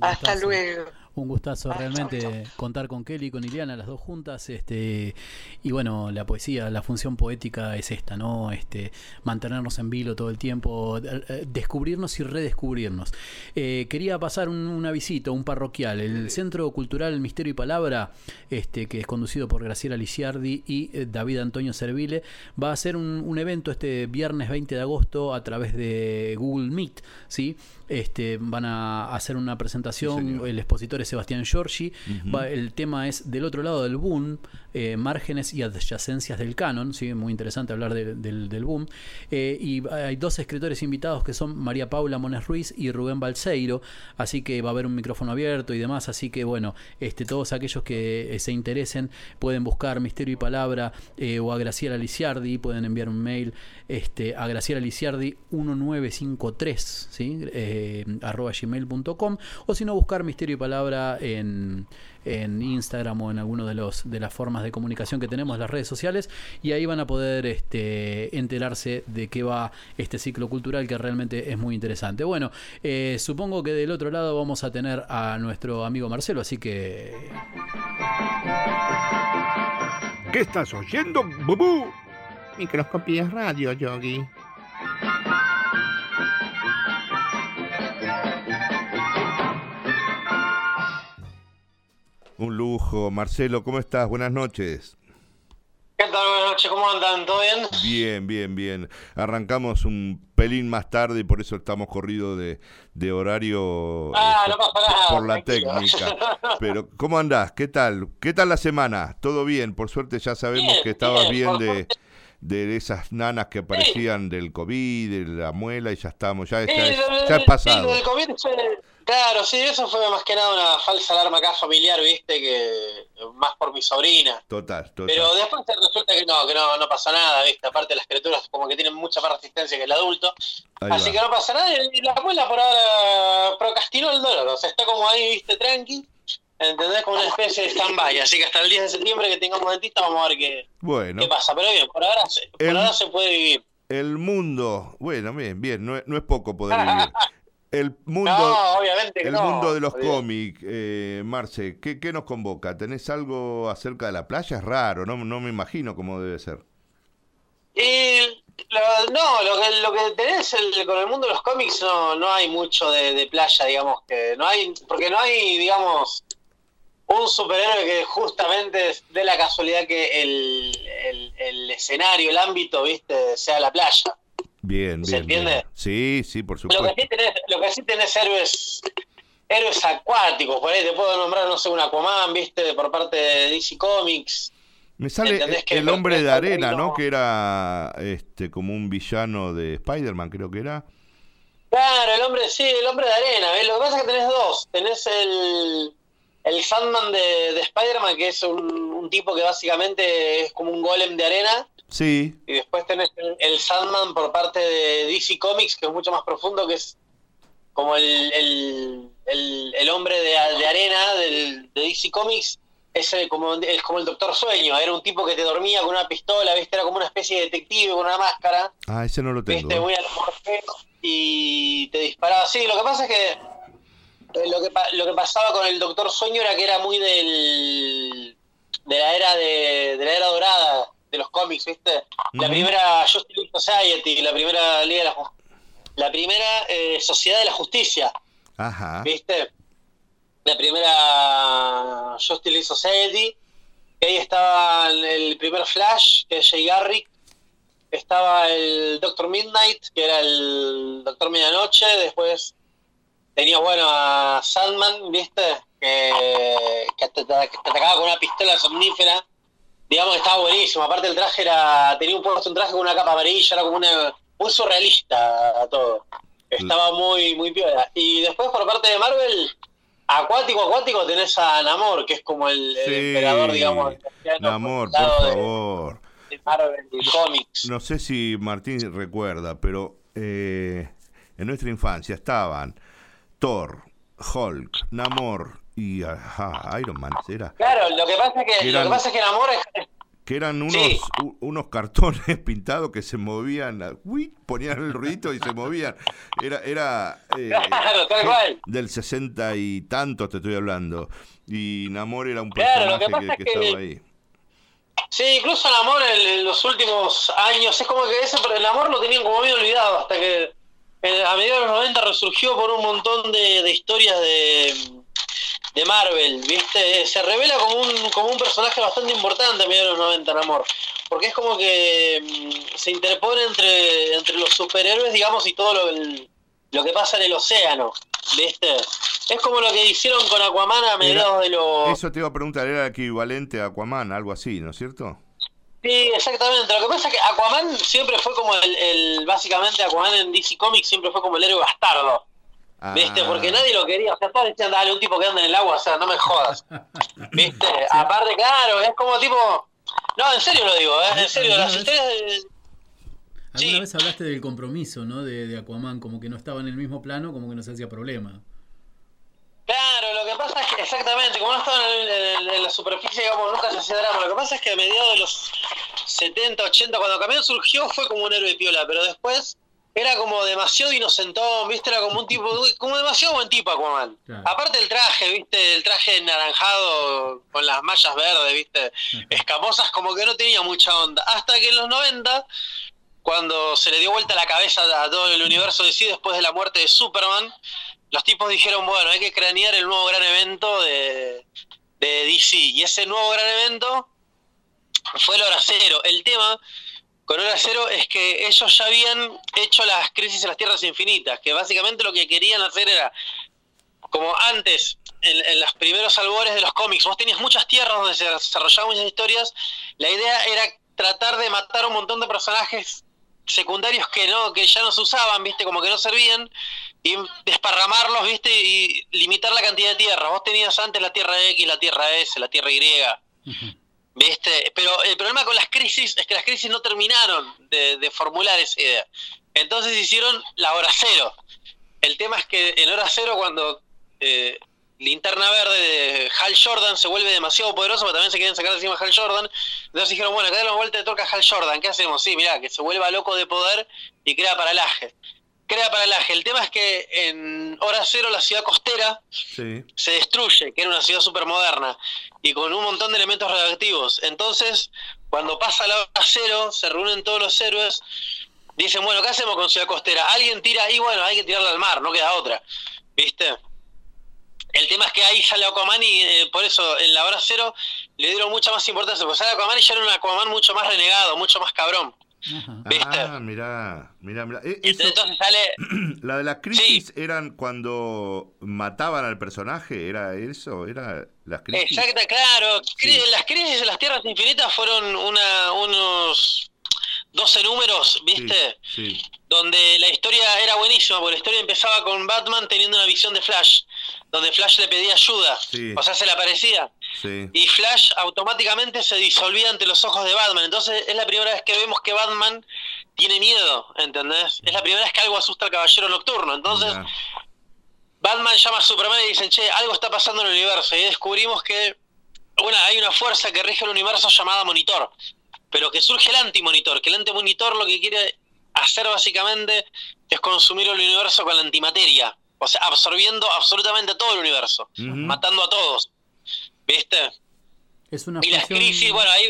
Hasta luego. Un gustazo realmente contar con Kelly y con Iliana, las dos juntas. Este, y bueno, la poesía, la función poética es esta, ¿no? Este, mantenernos en vilo todo el tiempo, eh, eh, descubrirnos y redescubrirnos. Eh, quería pasar un- una visita, un parroquial. El Centro Cultural Misterio y Palabra, este, que es conducido por Graciela Liciardi y eh, David Antonio Servile, va a hacer un, un evento este viernes 20 de agosto a través de Google Meet, ¿sí? Este, van a hacer una presentación, el expositor es Sebastián Giorgi, va- el tema es del otro lado del boom, eh, márgenes y adyacencias del canon, ¿sí? muy interesante hablar de- del, del boom, Eh, y hay dos escritores invitados que son María Paula Mones Ruiz y Rubén Balseiro, así que va a haber un micrófono abierto y demás, así que bueno, este, todos aquellos que eh, se interesen pueden buscar Misterio y Palabra o a Graciela Liciardi, pueden enviar un mail este, a Graciela Liciardi 1953, ¿sí? Arroba gmail.com o si no buscar Misterio y Palabra en, en Instagram o en alguno de los de las formas de comunicación que tenemos, las redes sociales, y ahí van a poder este, enterarse de qué va este ciclo cultural que realmente es muy interesante. Bueno, eh, supongo que del otro lado vamos a tener a nuestro amigo Marcelo, así que ¿Qué estás oyendo, Bubú? Microscopías radio, Yogi. Un lujo. Marcelo, ¿cómo estás? Buenas noches. ¿Qué tal? Buenas noches, ¿cómo andan? ¿Todo bien? Bien, bien, bien. Arrancamos un pelín más tarde y por eso estamos corridos de, de horario Ah, este, no pasa nada, por la tranquilo. técnica. Pero, ¿cómo andás? ¿Qué tal? ¿Qué tal la semana? ¿Todo bien? Por suerte ya sabemos Bien, que estabas bien, de, de esas nanas que aparecían del COVID, de la muela y ya estamos, ya, ya, es- lo- ya es pasado. del COVID claro, sí, eso fue más que nada una falsa alarma acá familiar, viste, que más por mi sobrina. Total, total. Pero después resulta que no, que no, no pasa nada, viste, aparte las criaturas como que tienen mucha más resistencia que el adulto. Ahí Así va. que no pasa nada y la abuela por ahora procrastinó el dolor, o sea, está como ahí, viste, tranqui, ¿entendés? Como una especie de stand-by, así que hasta el 10 de septiembre que tengamos dentista vamos a ver qué, Bueno. qué pasa. Pero bien, por ahora, se- por El- ahora se puede vivir. El mundo, bueno, bien, bien, no, es- no es poco poder vivir. El mundo, No, obviamente que el no, mundo de los cómics, eh, Marce, ¿qué, qué nos convoca? ¿Tenés algo acerca de la playa? Es raro, no, no me imagino cómo debe ser. Y lo- no, lo que, lo que tenés el- con el mundo de los cómics no, no hay mucho de, de playa, digamos, que no hay, porque no hay, digamos, un superhéroe que justamente dé la casualidad que el, el, el escenario, el ámbito, viste, sea la playa. Bien, ¿Se bien. entiende? bien. Sí, sí, por Lo supuesto. que sí tenés, lo que sí tenés héroes, héroes acuáticos, por ahí te puedo nombrar, no sé, un Aquaman, viste, por parte de DC Comics. Me sale ¿Entendés que el hombre de arena, no- ¿no? Que era este como un villano de Spider-Man, creo que era. Claro, el hombre, sí, el hombre de arena. ¿ves? Lo que pasa es que tenés dos. Tenés el, el Sandman de, de Spider-Man, que es un, un tipo que básicamente es como un golem de arena. Sí, Y después tenés el, el Sandman por parte de DC Comics, que es mucho más profundo, que es como el, el, el, el hombre de, de arena del, de DC Comics. Es como, es como el Doctor Sueño. Era un tipo que te dormía con una pistola, ¿viste? Era como una especie de detective con una máscara. ah, ese no lo tengo. Viste, muy y te disparaba. Sí, lo que pasa es que lo que, lo que pasaba con el Doctor Sueño era que era muy del de la era de, de la era dorada de los cómics, ¿viste? La primera Justice Society, la primera Liga de la, la primera eh, Sociedad de la Justicia, Ajá. ¿viste? La primera Justice League Society, que ahí estaba el primer Flash, que es Jay Garrick, estaba el Doctor Midnight, que era el Doctor Medianoche, después tenías, bueno, a Sandman, ¿viste? Que, que te, atacaba con una pistola somnífera, digamos que estaba buenísimo, aparte el traje era, tenía un puesto un traje con una capa amarilla, era como una, muy surrealista todo, estaba muy, muy piola. Y después por parte de Marvel, acuático, acuático, tenés a Namor, que es como el, el Sí. emperador, digamos, Namor, por de- favor. de Marvel y cómics. No sé si Martín recuerda, pero eh, en nuestra infancia estaban Thor, Hulk, Namor y ajá, Iron Man, ¿era? Claro, lo que pasa es que, lo que, pasa es que Namor es, Que eran unos, Sí. u- unos cartones pintados que se movían, ah, uy, ponían el ruidito y se movían. Era, era eh, Claro, tal cual. del sesenta y tantos te estoy hablando. Y Namor era un personaje que que, que es que- estaba ahí. Sí, incluso el amor en, en los últimos años, es como que ese, pero el amor lo tenían como medio olvidado, hasta que eh, a mediados de los 90 resurgió por un montón de, de historias de, de Marvel, ¿viste? Se revela como un, como un personaje bastante importante a mediados de los 90 en amor, porque es como que mm, se interpone entre, entre los superhéroes, digamos, y todo lo, el- lo que pasa en el océano, ¿viste? Es como lo que hicieron con Aquaman a mediados de los... Eso te iba a preguntar, era el equivalente a Aquaman, algo así, ¿no es cierto? Sí, exactamente. Lo que pasa es que Aquaman siempre fue como el, el- básicamente Aquaman en DC Comics siempre fue como el héroe bastardo, ¿viste? Ah, Porque nadie lo quería. O sea, todos decían, dale, un tipo que anda en el agua, o sea, no me jodas, ¿viste? Aparte, claro, es como tipo... No, en serio lo digo, ¿eh? En serio, las historias de... Alguna vez hablaste del compromiso, ¿no? De, de Aquaman, como que no estaba en el mismo plano, como que no se hacía problema. Claro, lo que pasa es que exactamente, como no estaba en, en- en la superficie, digamos, nunca se hacía drama. Lo que pasa es que a mediados de los 70, 80, cuando Camión surgió, fue como un héroe piola, pero después era como demasiado inocentón, ¿viste? Era como un tipo, como demasiado buen tipo Aquaman. Aparte el traje, ¿viste? El traje naranjado con las mallas verdes, ¿viste? Escamosas, como que no tenía mucha onda. Hasta que en los 90, cuando se le dio vuelta la cabeza a todo el universo de sí después de la muerte de Superman, los tipos dijeron, bueno, hay que cranear el nuevo gran evento de, de DC. Y ese nuevo gran evento fue la hora cero. El tema con hora cero es que ellos ya habían hecho las crisis en las tierras infinitas, que básicamente lo que querían hacer era, como antes, en, en los primeros albores de los cómics, vos tenías muchas tierras donde se desarrollaban muchas historias, la idea era tratar de matar un montón de personajes secundarios que no que ya no se usaban, ¿viste? Como que no servían y desparramarlos, ¿viste? Y limitar la cantidad de tierras. Vos tenías antes la Tierra X, la Tierra S, la Tierra Y. ¿Viste? Pero el problema con las crisis es que las crisis no terminaron de, de formular esa idea. Entonces hicieron la hora cero. El tema es que en hora cero cuando eh, Linterna Verde de Hal Jordan se vuelve demasiado poderoso, pero también se quieren sacar de encima a Hal Jordan. Entonces dijeron, bueno, acá la vuelta de torca a Hal Jordan. ¿Qué hacemos? Sí, mirá, que se vuelva loco de poder y crea paralaje. Crea paralaje. El tema es que en hora cero la ciudad costera Sí. se destruye, que era una ciudad súper moderna y con un montón de elementos radioactivos. Entonces, cuando pasa la hora cero, se reúnen todos los héroes, dicen, bueno, ¿qué hacemos con ciudad costera? Alguien tira ahí, bueno, hay que tirarla al mar, no queda otra. ¿Viste? El tema es que ahí sale Aquaman y eh, por eso en la hora cero le dieron mucha más importancia, porque sale Aquaman y ya era un Aquaman mucho más renegado, mucho más cabrón. Ah, mirá, mirá, mirá. E- eso- Entonces sale... la de las crisis eran cuando mataban al personaje, ¿era eso? ¿Era las crisis? Exacta, claro. Las crisis de las Tierras Infinitas fueron una, unos 12 números, ¿viste? Sí. Donde la historia era buenísima, porque la historia empezaba con Batman teniendo una visión de Flash, donde Flash le pedía ayuda, Sí. o sea, se le aparecía. Sí. Y Flash automáticamente se disolvía ante los ojos de Batman. Entonces es la primera vez que vemos que Batman tiene miedo, ¿entendés? Es la primera vez que algo asusta al Caballero Nocturno. Entonces Batman llama a Superman y dicen, che, algo está pasando en el universo. Y descubrimos que bueno, hay una fuerza que rige el universo llamada Monitor. Pero que surge el antimonitor, que el antimonitor lo que quiere hacer básicamente es consumir el universo con la antimateria. O sea, absorbiendo absolutamente todo el universo. Matando a todos. ¿Viste? Es una Y las función, crisis, bueno, ahí...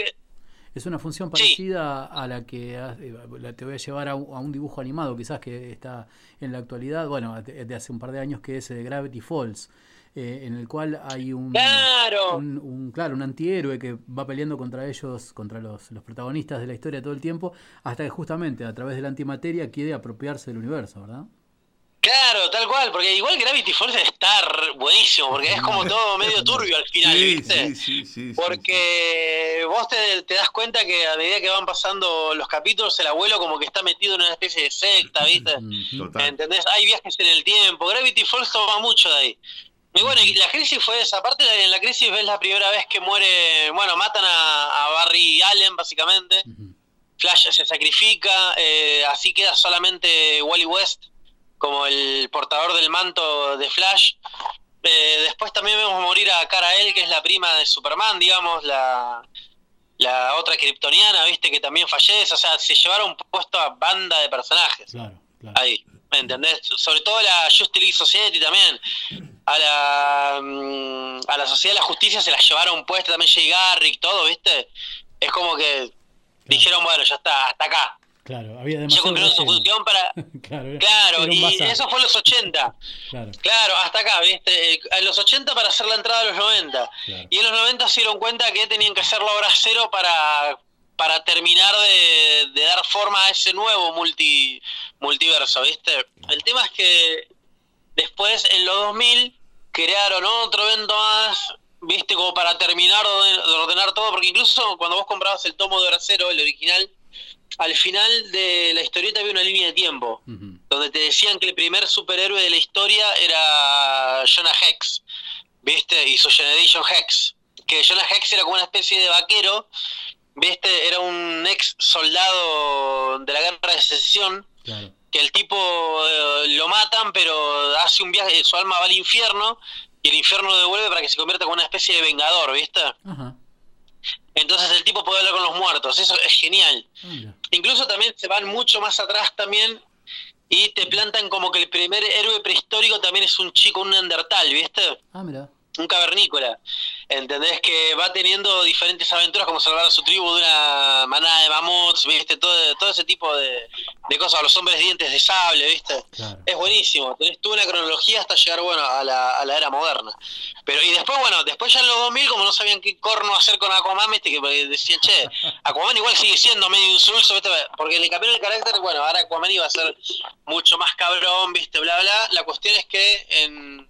es una función parecida a la que eh, la- te voy a llevar a un, dibujo animado quizás que está en la actualidad, bueno, de, de hace un par de años que es eh, Gravity Falls, eh, en el cual hay un, Claro. un, un- claro, un antihéroe que va peleando contra ellos, contra los, los protagonistas de la historia todo el tiempo, hasta que justamente a través de la antimateria quiere apropiarse del universo, ¿verdad? Claro, tal cual, porque igual Gravity Falls está buenísimo, porque es como todo medio turbio al final, Sí, ¿viste? sí, sí, sí, Porque vos te, te das cuenta que a medida que van pasando los capítulos, el abuelo como que está metido en una especie de secta, ¿viste? Total. ¿Entendés? Hay viajes en el tiempo. Gravity Falls toma mucho de ahí. Y bueno, y la crisis fue esa. Aparte, en la crisis ves la primera vez que muere. Bueno, matan a, a Barry Allen, básicamente. Flash se sacrifica. eh, así queda solamente Wally West como el portador del manto de Flash. Eh, después también vemos morir a Kara El, que es la prima de Superman, digamos, la, la otra kryptoniana, viste, que también fallece. O sea, se llevaron puesto a banda de personajes. Ahí, ¿me entendés? Sobre todo la Justice League Society también. A la, mm, a la Sociedad de la Justicia se la llevaron puesta también Jay Garrick, todo, ¿viste? Es como que dijeron, bueno, ya está, hasta acá. Claro, había demasiado cumplieron su función para... Claro, y eso fue en los 80. Claro. Claro, hasta acá, ¿viste? Eh, En los 80 para hacer la entrada a los 90. Y en los 90 se dieron cuenta que tenían que hacer la hora cero para, para terminar de, de dar forma a ese nuevo multi, multiverso, ¿viste? El tema es que después, en los 2000, crearon otro evento más, ¿viste? Como para terminar de ordenar todo, porque incluso cuando vos comprabas el tomo de hora cero, el original, al final de la historieta había una línea de tiempo donde te decían que el primer superhéroe de la historia era Jonah Hex, ¿viste? Y su Generation Hex. Que Jonah Hex era como una especie de vaquero, ¿viste? Era un ex soldado de la guerra de secesión, que el tipo eh, lo matan, pero hace un viaje, su alma va al infierno, y el infierno lo devuelve para que se convierta como una especie de vengador, ¿viste? Entonces el tipo puede hablar con los muertos, eso es genial. Incluso también se van mucho más atrás también y te plantan como que el primer héroe prehistórico también es un chico, un neandertal, ¿viste? Ah, mira. Un cavernícola. ¿Entendés? Que va teniendo diferentes aventuras como salvar a su tribu de una manada de mamuts, ¿viste? Todo, todo ese tipo de, de cosas, los hombres dientes de sable, ¿viste? Es buenísimo, tenés toda una cronología hasta llegar, bueno, a la, a la era moderna. Pero, y después, bueno, después ya en los 2000, como no sabían qué corno hacer con Aquaman, ¿viste? Que decían, che, Aquaman igual sigue siendo medio insulso, ¿viste? Porque le cambiaron el carácter, bueno, ahora Aquaman iba a ser mucho más cabrón, ¿viste? Bla, bla. La cuestión es que en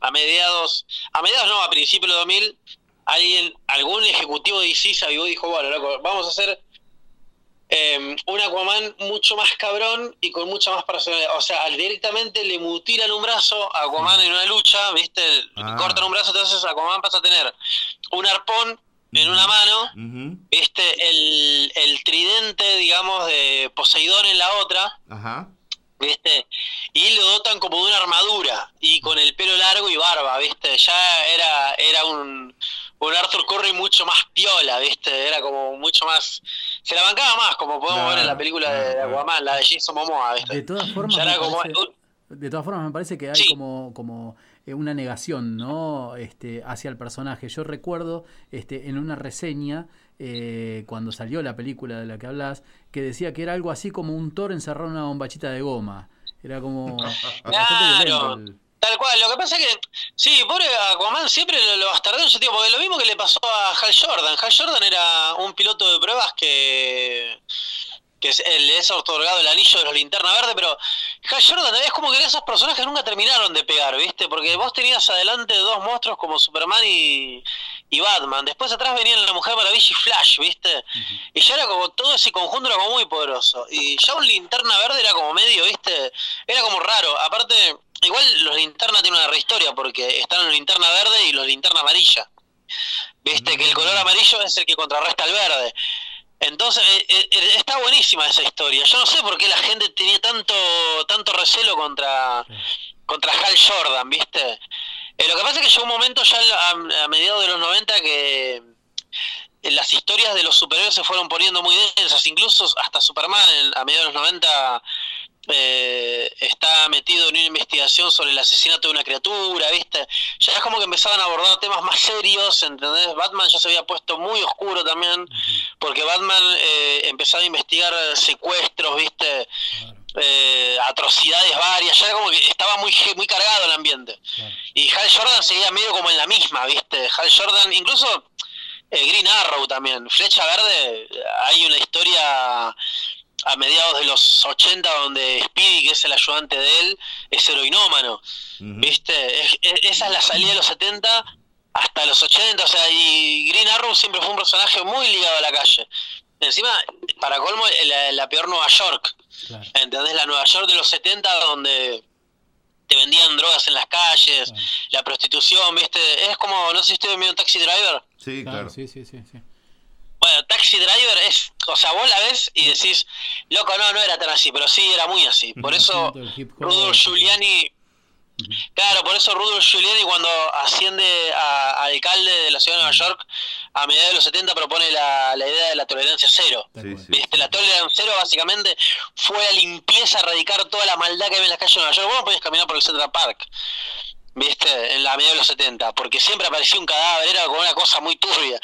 a mediados, a mediados no, a principios de 2000, alguien, algún ejecutivo de DC se y dijo, bueno, loco, vamos a hacer eh, un Aquaman mucho más cabrón y con mucha más personalidad. O sea, directamente le mutilan un brazo a Aquaman en una lucha, ¿viste? Ah. Cortan un brazo, entonces Aquaman pasa a tener un arpón en una mano, ¿viste? El, el tridente, digamos, de Poseidón en la otra. Ajá. ¿Viste? Y lo dotan como de una armadura y con el pelo largo y barba, ¿viste? Ya era era un, un Arthur Curry mucho más piola, ¿viste? Era como mucho más se la bancaba más, como podemos ver en la película de Aquaman, la de Jason Momoa, ¿viste? De todas formas, Ya me era como parece, de todas formas me parece que hay como, como eh, una negación ¿no? este, hacia el personaje. Yo recuerdo este, en una reseña, eh, cuando salió la película de la que hablas, que decía que era algo así como un Thor encerrado en una bombachita de goma. Era como... Claro, el- tal cual. Lo que pasa es que, sí, pobre Aquaman siempre lo, lo bastardearon, yo digo, porque lo mismo que le pasó a Hal Jordan. Hal Jordan era un piloto de pruebas que, que es- le es otorgado el anillo de los linterna verde, pero Hal Jordan es como que esos personajes nunca terminaron de pegar, ¿viste? Porque vos tenías adelante dos monstruos como Superman y, y Batman. Después atrás venían la Mujer Maravilla y Flash, ¿viste? Y ya era como todo ese conjunto era como muy poderoso. Y ya un linterna verde era como medio, ¿viste? Era como raro. Aparte, igual los linterna tienen una rehistoria porque están los linterna verde y los linterna amarilla. ¿Viste? Que el color amarillo es el que contrarresta al verde. Entonces, eh, eh, está buenísima esa historia. Yo no sé por qué la gente tenía tanto tanto recelo contra, contra Hal Jordan, ¿viste? Eh, lo que pasa es que llegó un momento ya a, a mediados de los 90 que eh, las historias de los superhéroes se fueron poniendo muy densas, incluso hasta Superman en- a mediados de los 90 eh, está metido en una investigación sobre el asesinato de una criatura, ¿viste? Ya es como que empezaban a abordar temas más serios, ¿entendés? Batman ya se había puesto muy oscuro también, porque Batman eh, empezaba a investigar secuestros, ¿viste? Eh, atrocidades varias, ya era como que estaba muy, muy cargado el ambiente. Y Hal Jordan seguía medio como en la misma, ¿viste? Hal Jordan, incluso eh, Green Arrow también, Flecha Verde, hay una historia a mediados de los 80 donde Speedy, que es el ayudante de él, es heroinómano, ¿viste? Es- es- esa es la salida de los 70 hasta los 80, o sea, y Green Arrow siempre fue un personaje muy ligado a la calle. Encima, para colmo, la, la peor Nueva York, ¿entendés? La Nueva York de los 70 donde te vendían drogas en las calles, la prostitución, ¿viste? Es como, no sé si ustedes vieron Taxi Driver. Sí, claro. Sí, sí, sí, sí. Bueno, Taxi Driver es, o sea, vos la ves y decís, loco, no, no era tan así, pero sí era muy así. Por eso Rudolf Giuliani, claro, por eso Rudolf Giuliani cuando asciende a, a alcalde de la ciudad de Nueva York, a mediados de los 70 propone la, la idea de la tolerancia cero. ¿Viste? La tolerancia cero básicamente fue la limpieza, erradicar toda la maldad que había en las calles de Nueva York. Vos no podías caminar por el Central Park. ¿Viste? En la mediados de los 70, porque siempre aparecía un cadáver, era como una cosa muy turbia.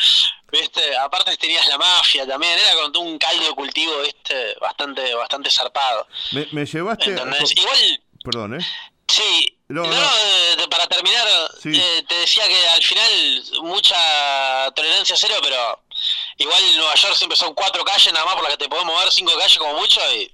¿Viste? Aparte tenías la mafia también, era con un caldo de cultivo, ¿viste? Bastante, bastante zarpado. Me, me llevaste. ¿Entendés? Igual, Perdón, ¿eh? sí. No, eh, para terminar, Sí. eh, te decía que al final mucha tolerancia cero, pero igual en Nueva York siempre son cuatro calles nada más por las que te podés mover, cinco calles como mucho, y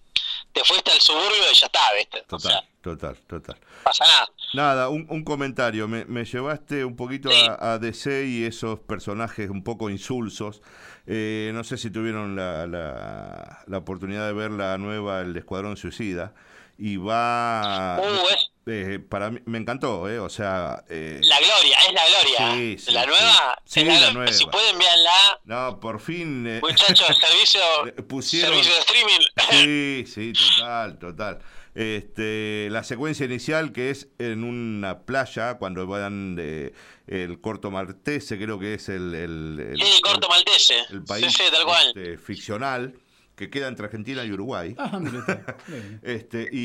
te fuiste al suburbio y ya está, ¿viste? Total, total, total. pasa nada. Nada, un, un comentario. Me, me llevaste un poquito a, a DC y esos personajes un poco insulsos. Eh, no sé si tuvieron la, la, la oportunidad de ver la nueva El Escuadrón Suicida. Y va... Uh, es- eh, para mí, me encantó, ¿eh? O sea... eh, La gloria, es la gloria. Sí, sí, la nueva, Sí, es la la gloria. nueva. Si pueden, véanla. no, por fin... eh, Muchachos, servicio, pusieron... servicio de streaming. Sí, sí, total, total. Este, la secuencia inicial que es en una playa cuando van de el Corto Maltese, creo que es el, el, el- Sí, corto maltese. el país sí, sí, tal cual. este, ficcional que queda entre Argentina y Uruguay. Ah. Este, y,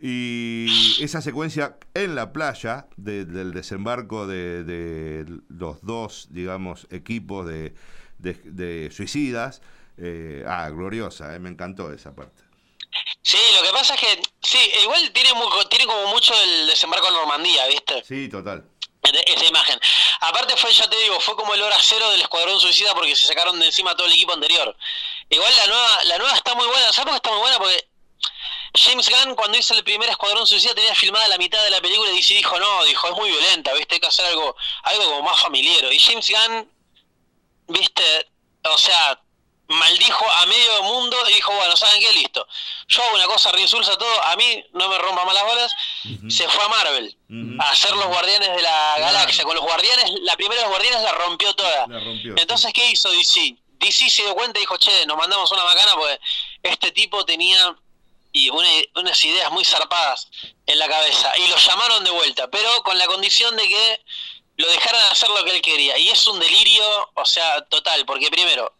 y esa secuencia en la playa de- del desembarco de, de los dos, digamos, equipos de, de- de suicidas, eh, ah, gloriosa, eh, me encantó esa parte. Sí, lo que pasa es que, sí, igual tiene, tiene como mucho el desembarco en Normandía, ¿viste? Sí, total. Esa imagen. Aparte fue, ya te digo, fue como el hora cero del Escuadrón Suicida porque se sacaron de encima todo el equipo anterior. Igual la nueva, la nueva está muy buena, ¿sabes por qué está muy buena? Porque James Gunn cuando hizo el primer Escuadrón Suicida tenía filmada la mitad de la película y DC dijo, no, dijo, es muy violenta, ¿viste? Hay que hacer algo, algo como más familiar. Y James Gunn, ¿viste? O sea, maldijo a medio mundo y dijo, bueno, ¿saben qué? Listo. Yo hago una cosa reinsulsa todo, a mí no me rompa más las bolas. Se fue a Marvel a hacer los Guardianes de la Galaxia. Con los Guardianes, la primera de los Guardianes la rompió toda. La rompió. Entonces, ¿qué hizo DC? DC se dio cuenta y dijo, che, nos mandamos una macana porque este tipo tenía y una- unas ideas muy zarpadas en la cabeza. Y lo llamaron de vuelta, pero con la condición de que lo dejaran hacer lo que él quería. Y es un delirio, o sea, total, porque primero,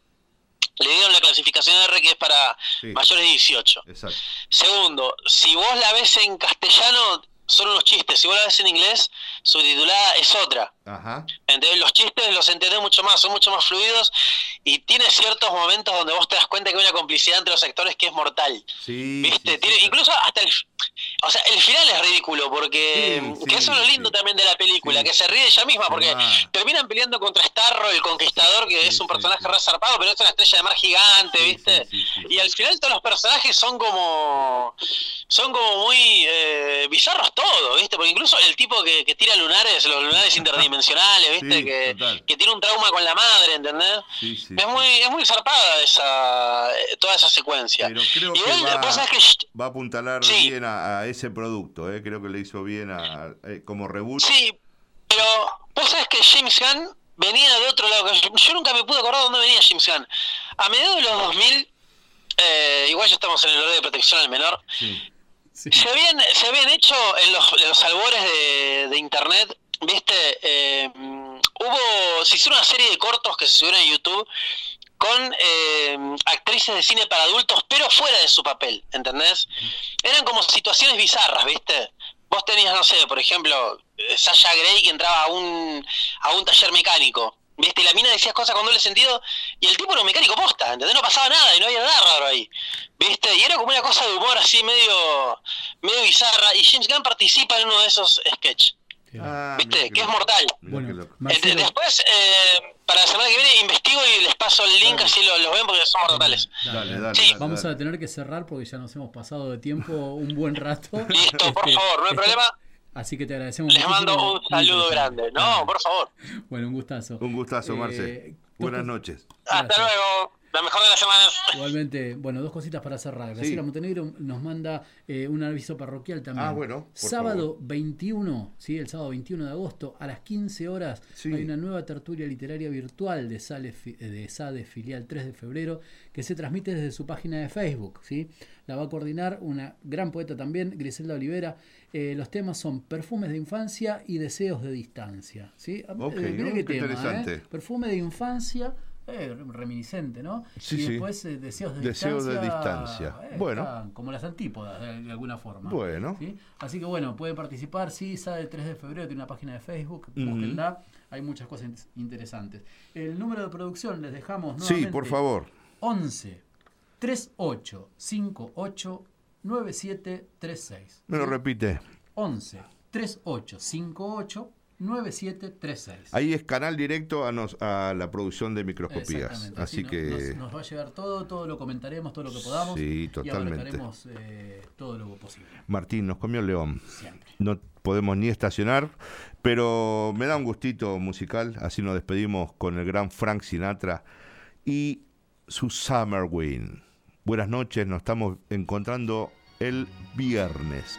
le dieron la clasificación R que es para Sí. mayores de 18. Exacto. Segundo, si vos la ves en castellano, son unos chistes. Si vos la ves en inglés, subtitulada es otra. Ajá. Entonces los chistes los entendés mucho más, son mucho más fluidos y tiene ciertos momentos donde vos te das cuenta que hay una complicidad entre los actores que es mortal. Sí. ¿Viste? Tiene- incluso hasta el... O sea, el final es ridículo porque... Sí, que eso es lo lindo también de la película, que se ríe ella misma porque terminan peleando contra Starro, el conquistador, que es un personaje re zarpado, pero es una estrella de mar gigante, ¿viste? Y al final todos los personajes son como... Son como muy eh, bizarros todos, ¿viste? Porque incluso el tipo que, que tira lunares, los lunares interdimensionales, ¿viste? Que, total. que tiene un trauma con la madre, ¿entendés? Es muy, es muy zarpada esa, toda esa secuencia. Pero creo que Igual, va, sabés que va a apuntalar bien a, a ese producto, eh. creo que le hizo bien a, eh, como reboot. Sí, pero vos sabés que James Gunn venía de otro lado. que Yo, yo nunca me pude acordar dónde venía James Gunn. A mediados de los 2000, eh, igual ya estamos en el horario de protección al menor, se, habían, se habían hecho en los, en los albores de, de internet, viste, Eh, hubo, se hicieron una serie de cortos que se subieron en YouTube con eh, actrices de cine para adultos, pero fuera de su papel, ¿entendés? Eran como situaciones bizarras, ¿viste? Vos tenías, no sé, por ejemplo, eh, Sasha Grey que entraba a un, a un taller mecánico, ¿viste? Y la mina decía cosas con doble sentido y el tipo era un mecánico posta, ¿entendés? No pasaba nada y no había nada raro ahí, ¿viste? Y era como una cosa de humor así medio, medio bizarra y James Gunn participa en uno de esos sketches, Ah, ¿viste? Que es mortal. Bueno, Eh, Marcelo, Después, eh, para la semana que viene, investigo y les paso el link, así lo, lo ven porque son mortales. Dale, dale. Sí. vamos a tener que cerrar porque ya nos hemos pasado de tiempo un buen rato. Listo, por Este, favor, no hay esto- problema. Así que te agradecemos Les mando un saludo grande. No, por favor. Bueno, un gustazo. Un gustazo, Marce. Eh, Buenas noches. Hasta Gracias. luego. La mejor de las semanas. Igualmente, bueno, dos cositas para cerrar. Graciela Sí. Montenegro nos manda eh, un aviso parroquial también. Ah, bueno, Sábado 21, ¿sí? el sábado 21 de agosto, a las 15 horas, Sí. hay una nueva tertulia literaria virtual de, Sale, eh, de SADE Filial 3 de febrero que se transmite desde su página de Facebook. ¿sí? La va a coordinar una gran poeta también, Griselda Olivera. Eh, los temas son perfumes de infancia y deseos de distancia. ¿sí? Ok, Eh, mira ¿no? qué Qué tema, ¿eh? interesante. Perfume de infancia. Eh, reminiscente, ¿no? Sí, y sí. después eh, deseos de Deseos de distancia. distancia. eh, Bueno. como las antípodas, de, de alguna forma. Bueno. ¿sí? Así que bueno, pueden participar. Sí, sale el 3 de febrero, tiene una página de Facebook. Ujú. Búsquenla. Hay muchas cosas in- interesantes. El número de producción les dejamos Sí, nuevamente. por favor. 11 38 58 9736. Me lo repite. 11 38 58 9736. Ahí es canal directo a, nos, a la producción de microscopías. Exactamente, Así que. nos, nos va a llegar todo, todo lo comentaremos, todo lo que podamos. Sí, Y totalmente. abarcaremos eh, todo lo posible. Martín, nos comió el león. Siempre. No podemos ni estacionar, pero me da un gustito musical. Así nos despedimos con el gran Frank Sinatra y su Summer Wind. Buenas noches, nos estamos encontrando el viernes.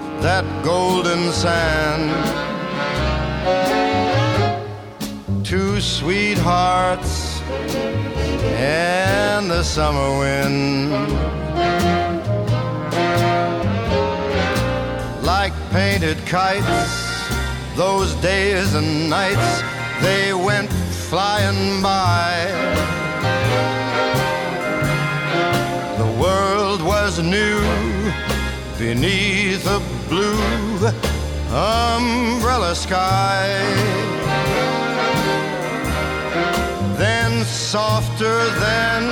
that golden sand. Two sweethearts and the summer wind. Like painted kites, those days and nights, they went flying by. The world was new beneath a blue umbrella sky. Then, softer than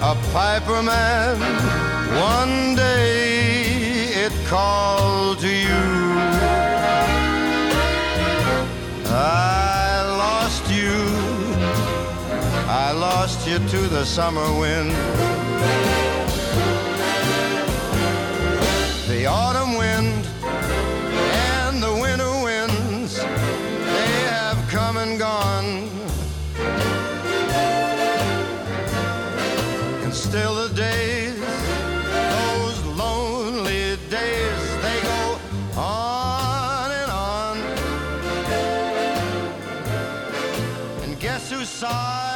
a piper man, one day it called to you. I lost you, I lost you to the summer wind. The autumn wind still the days, those lonely days, they go on and on. And guess who sighs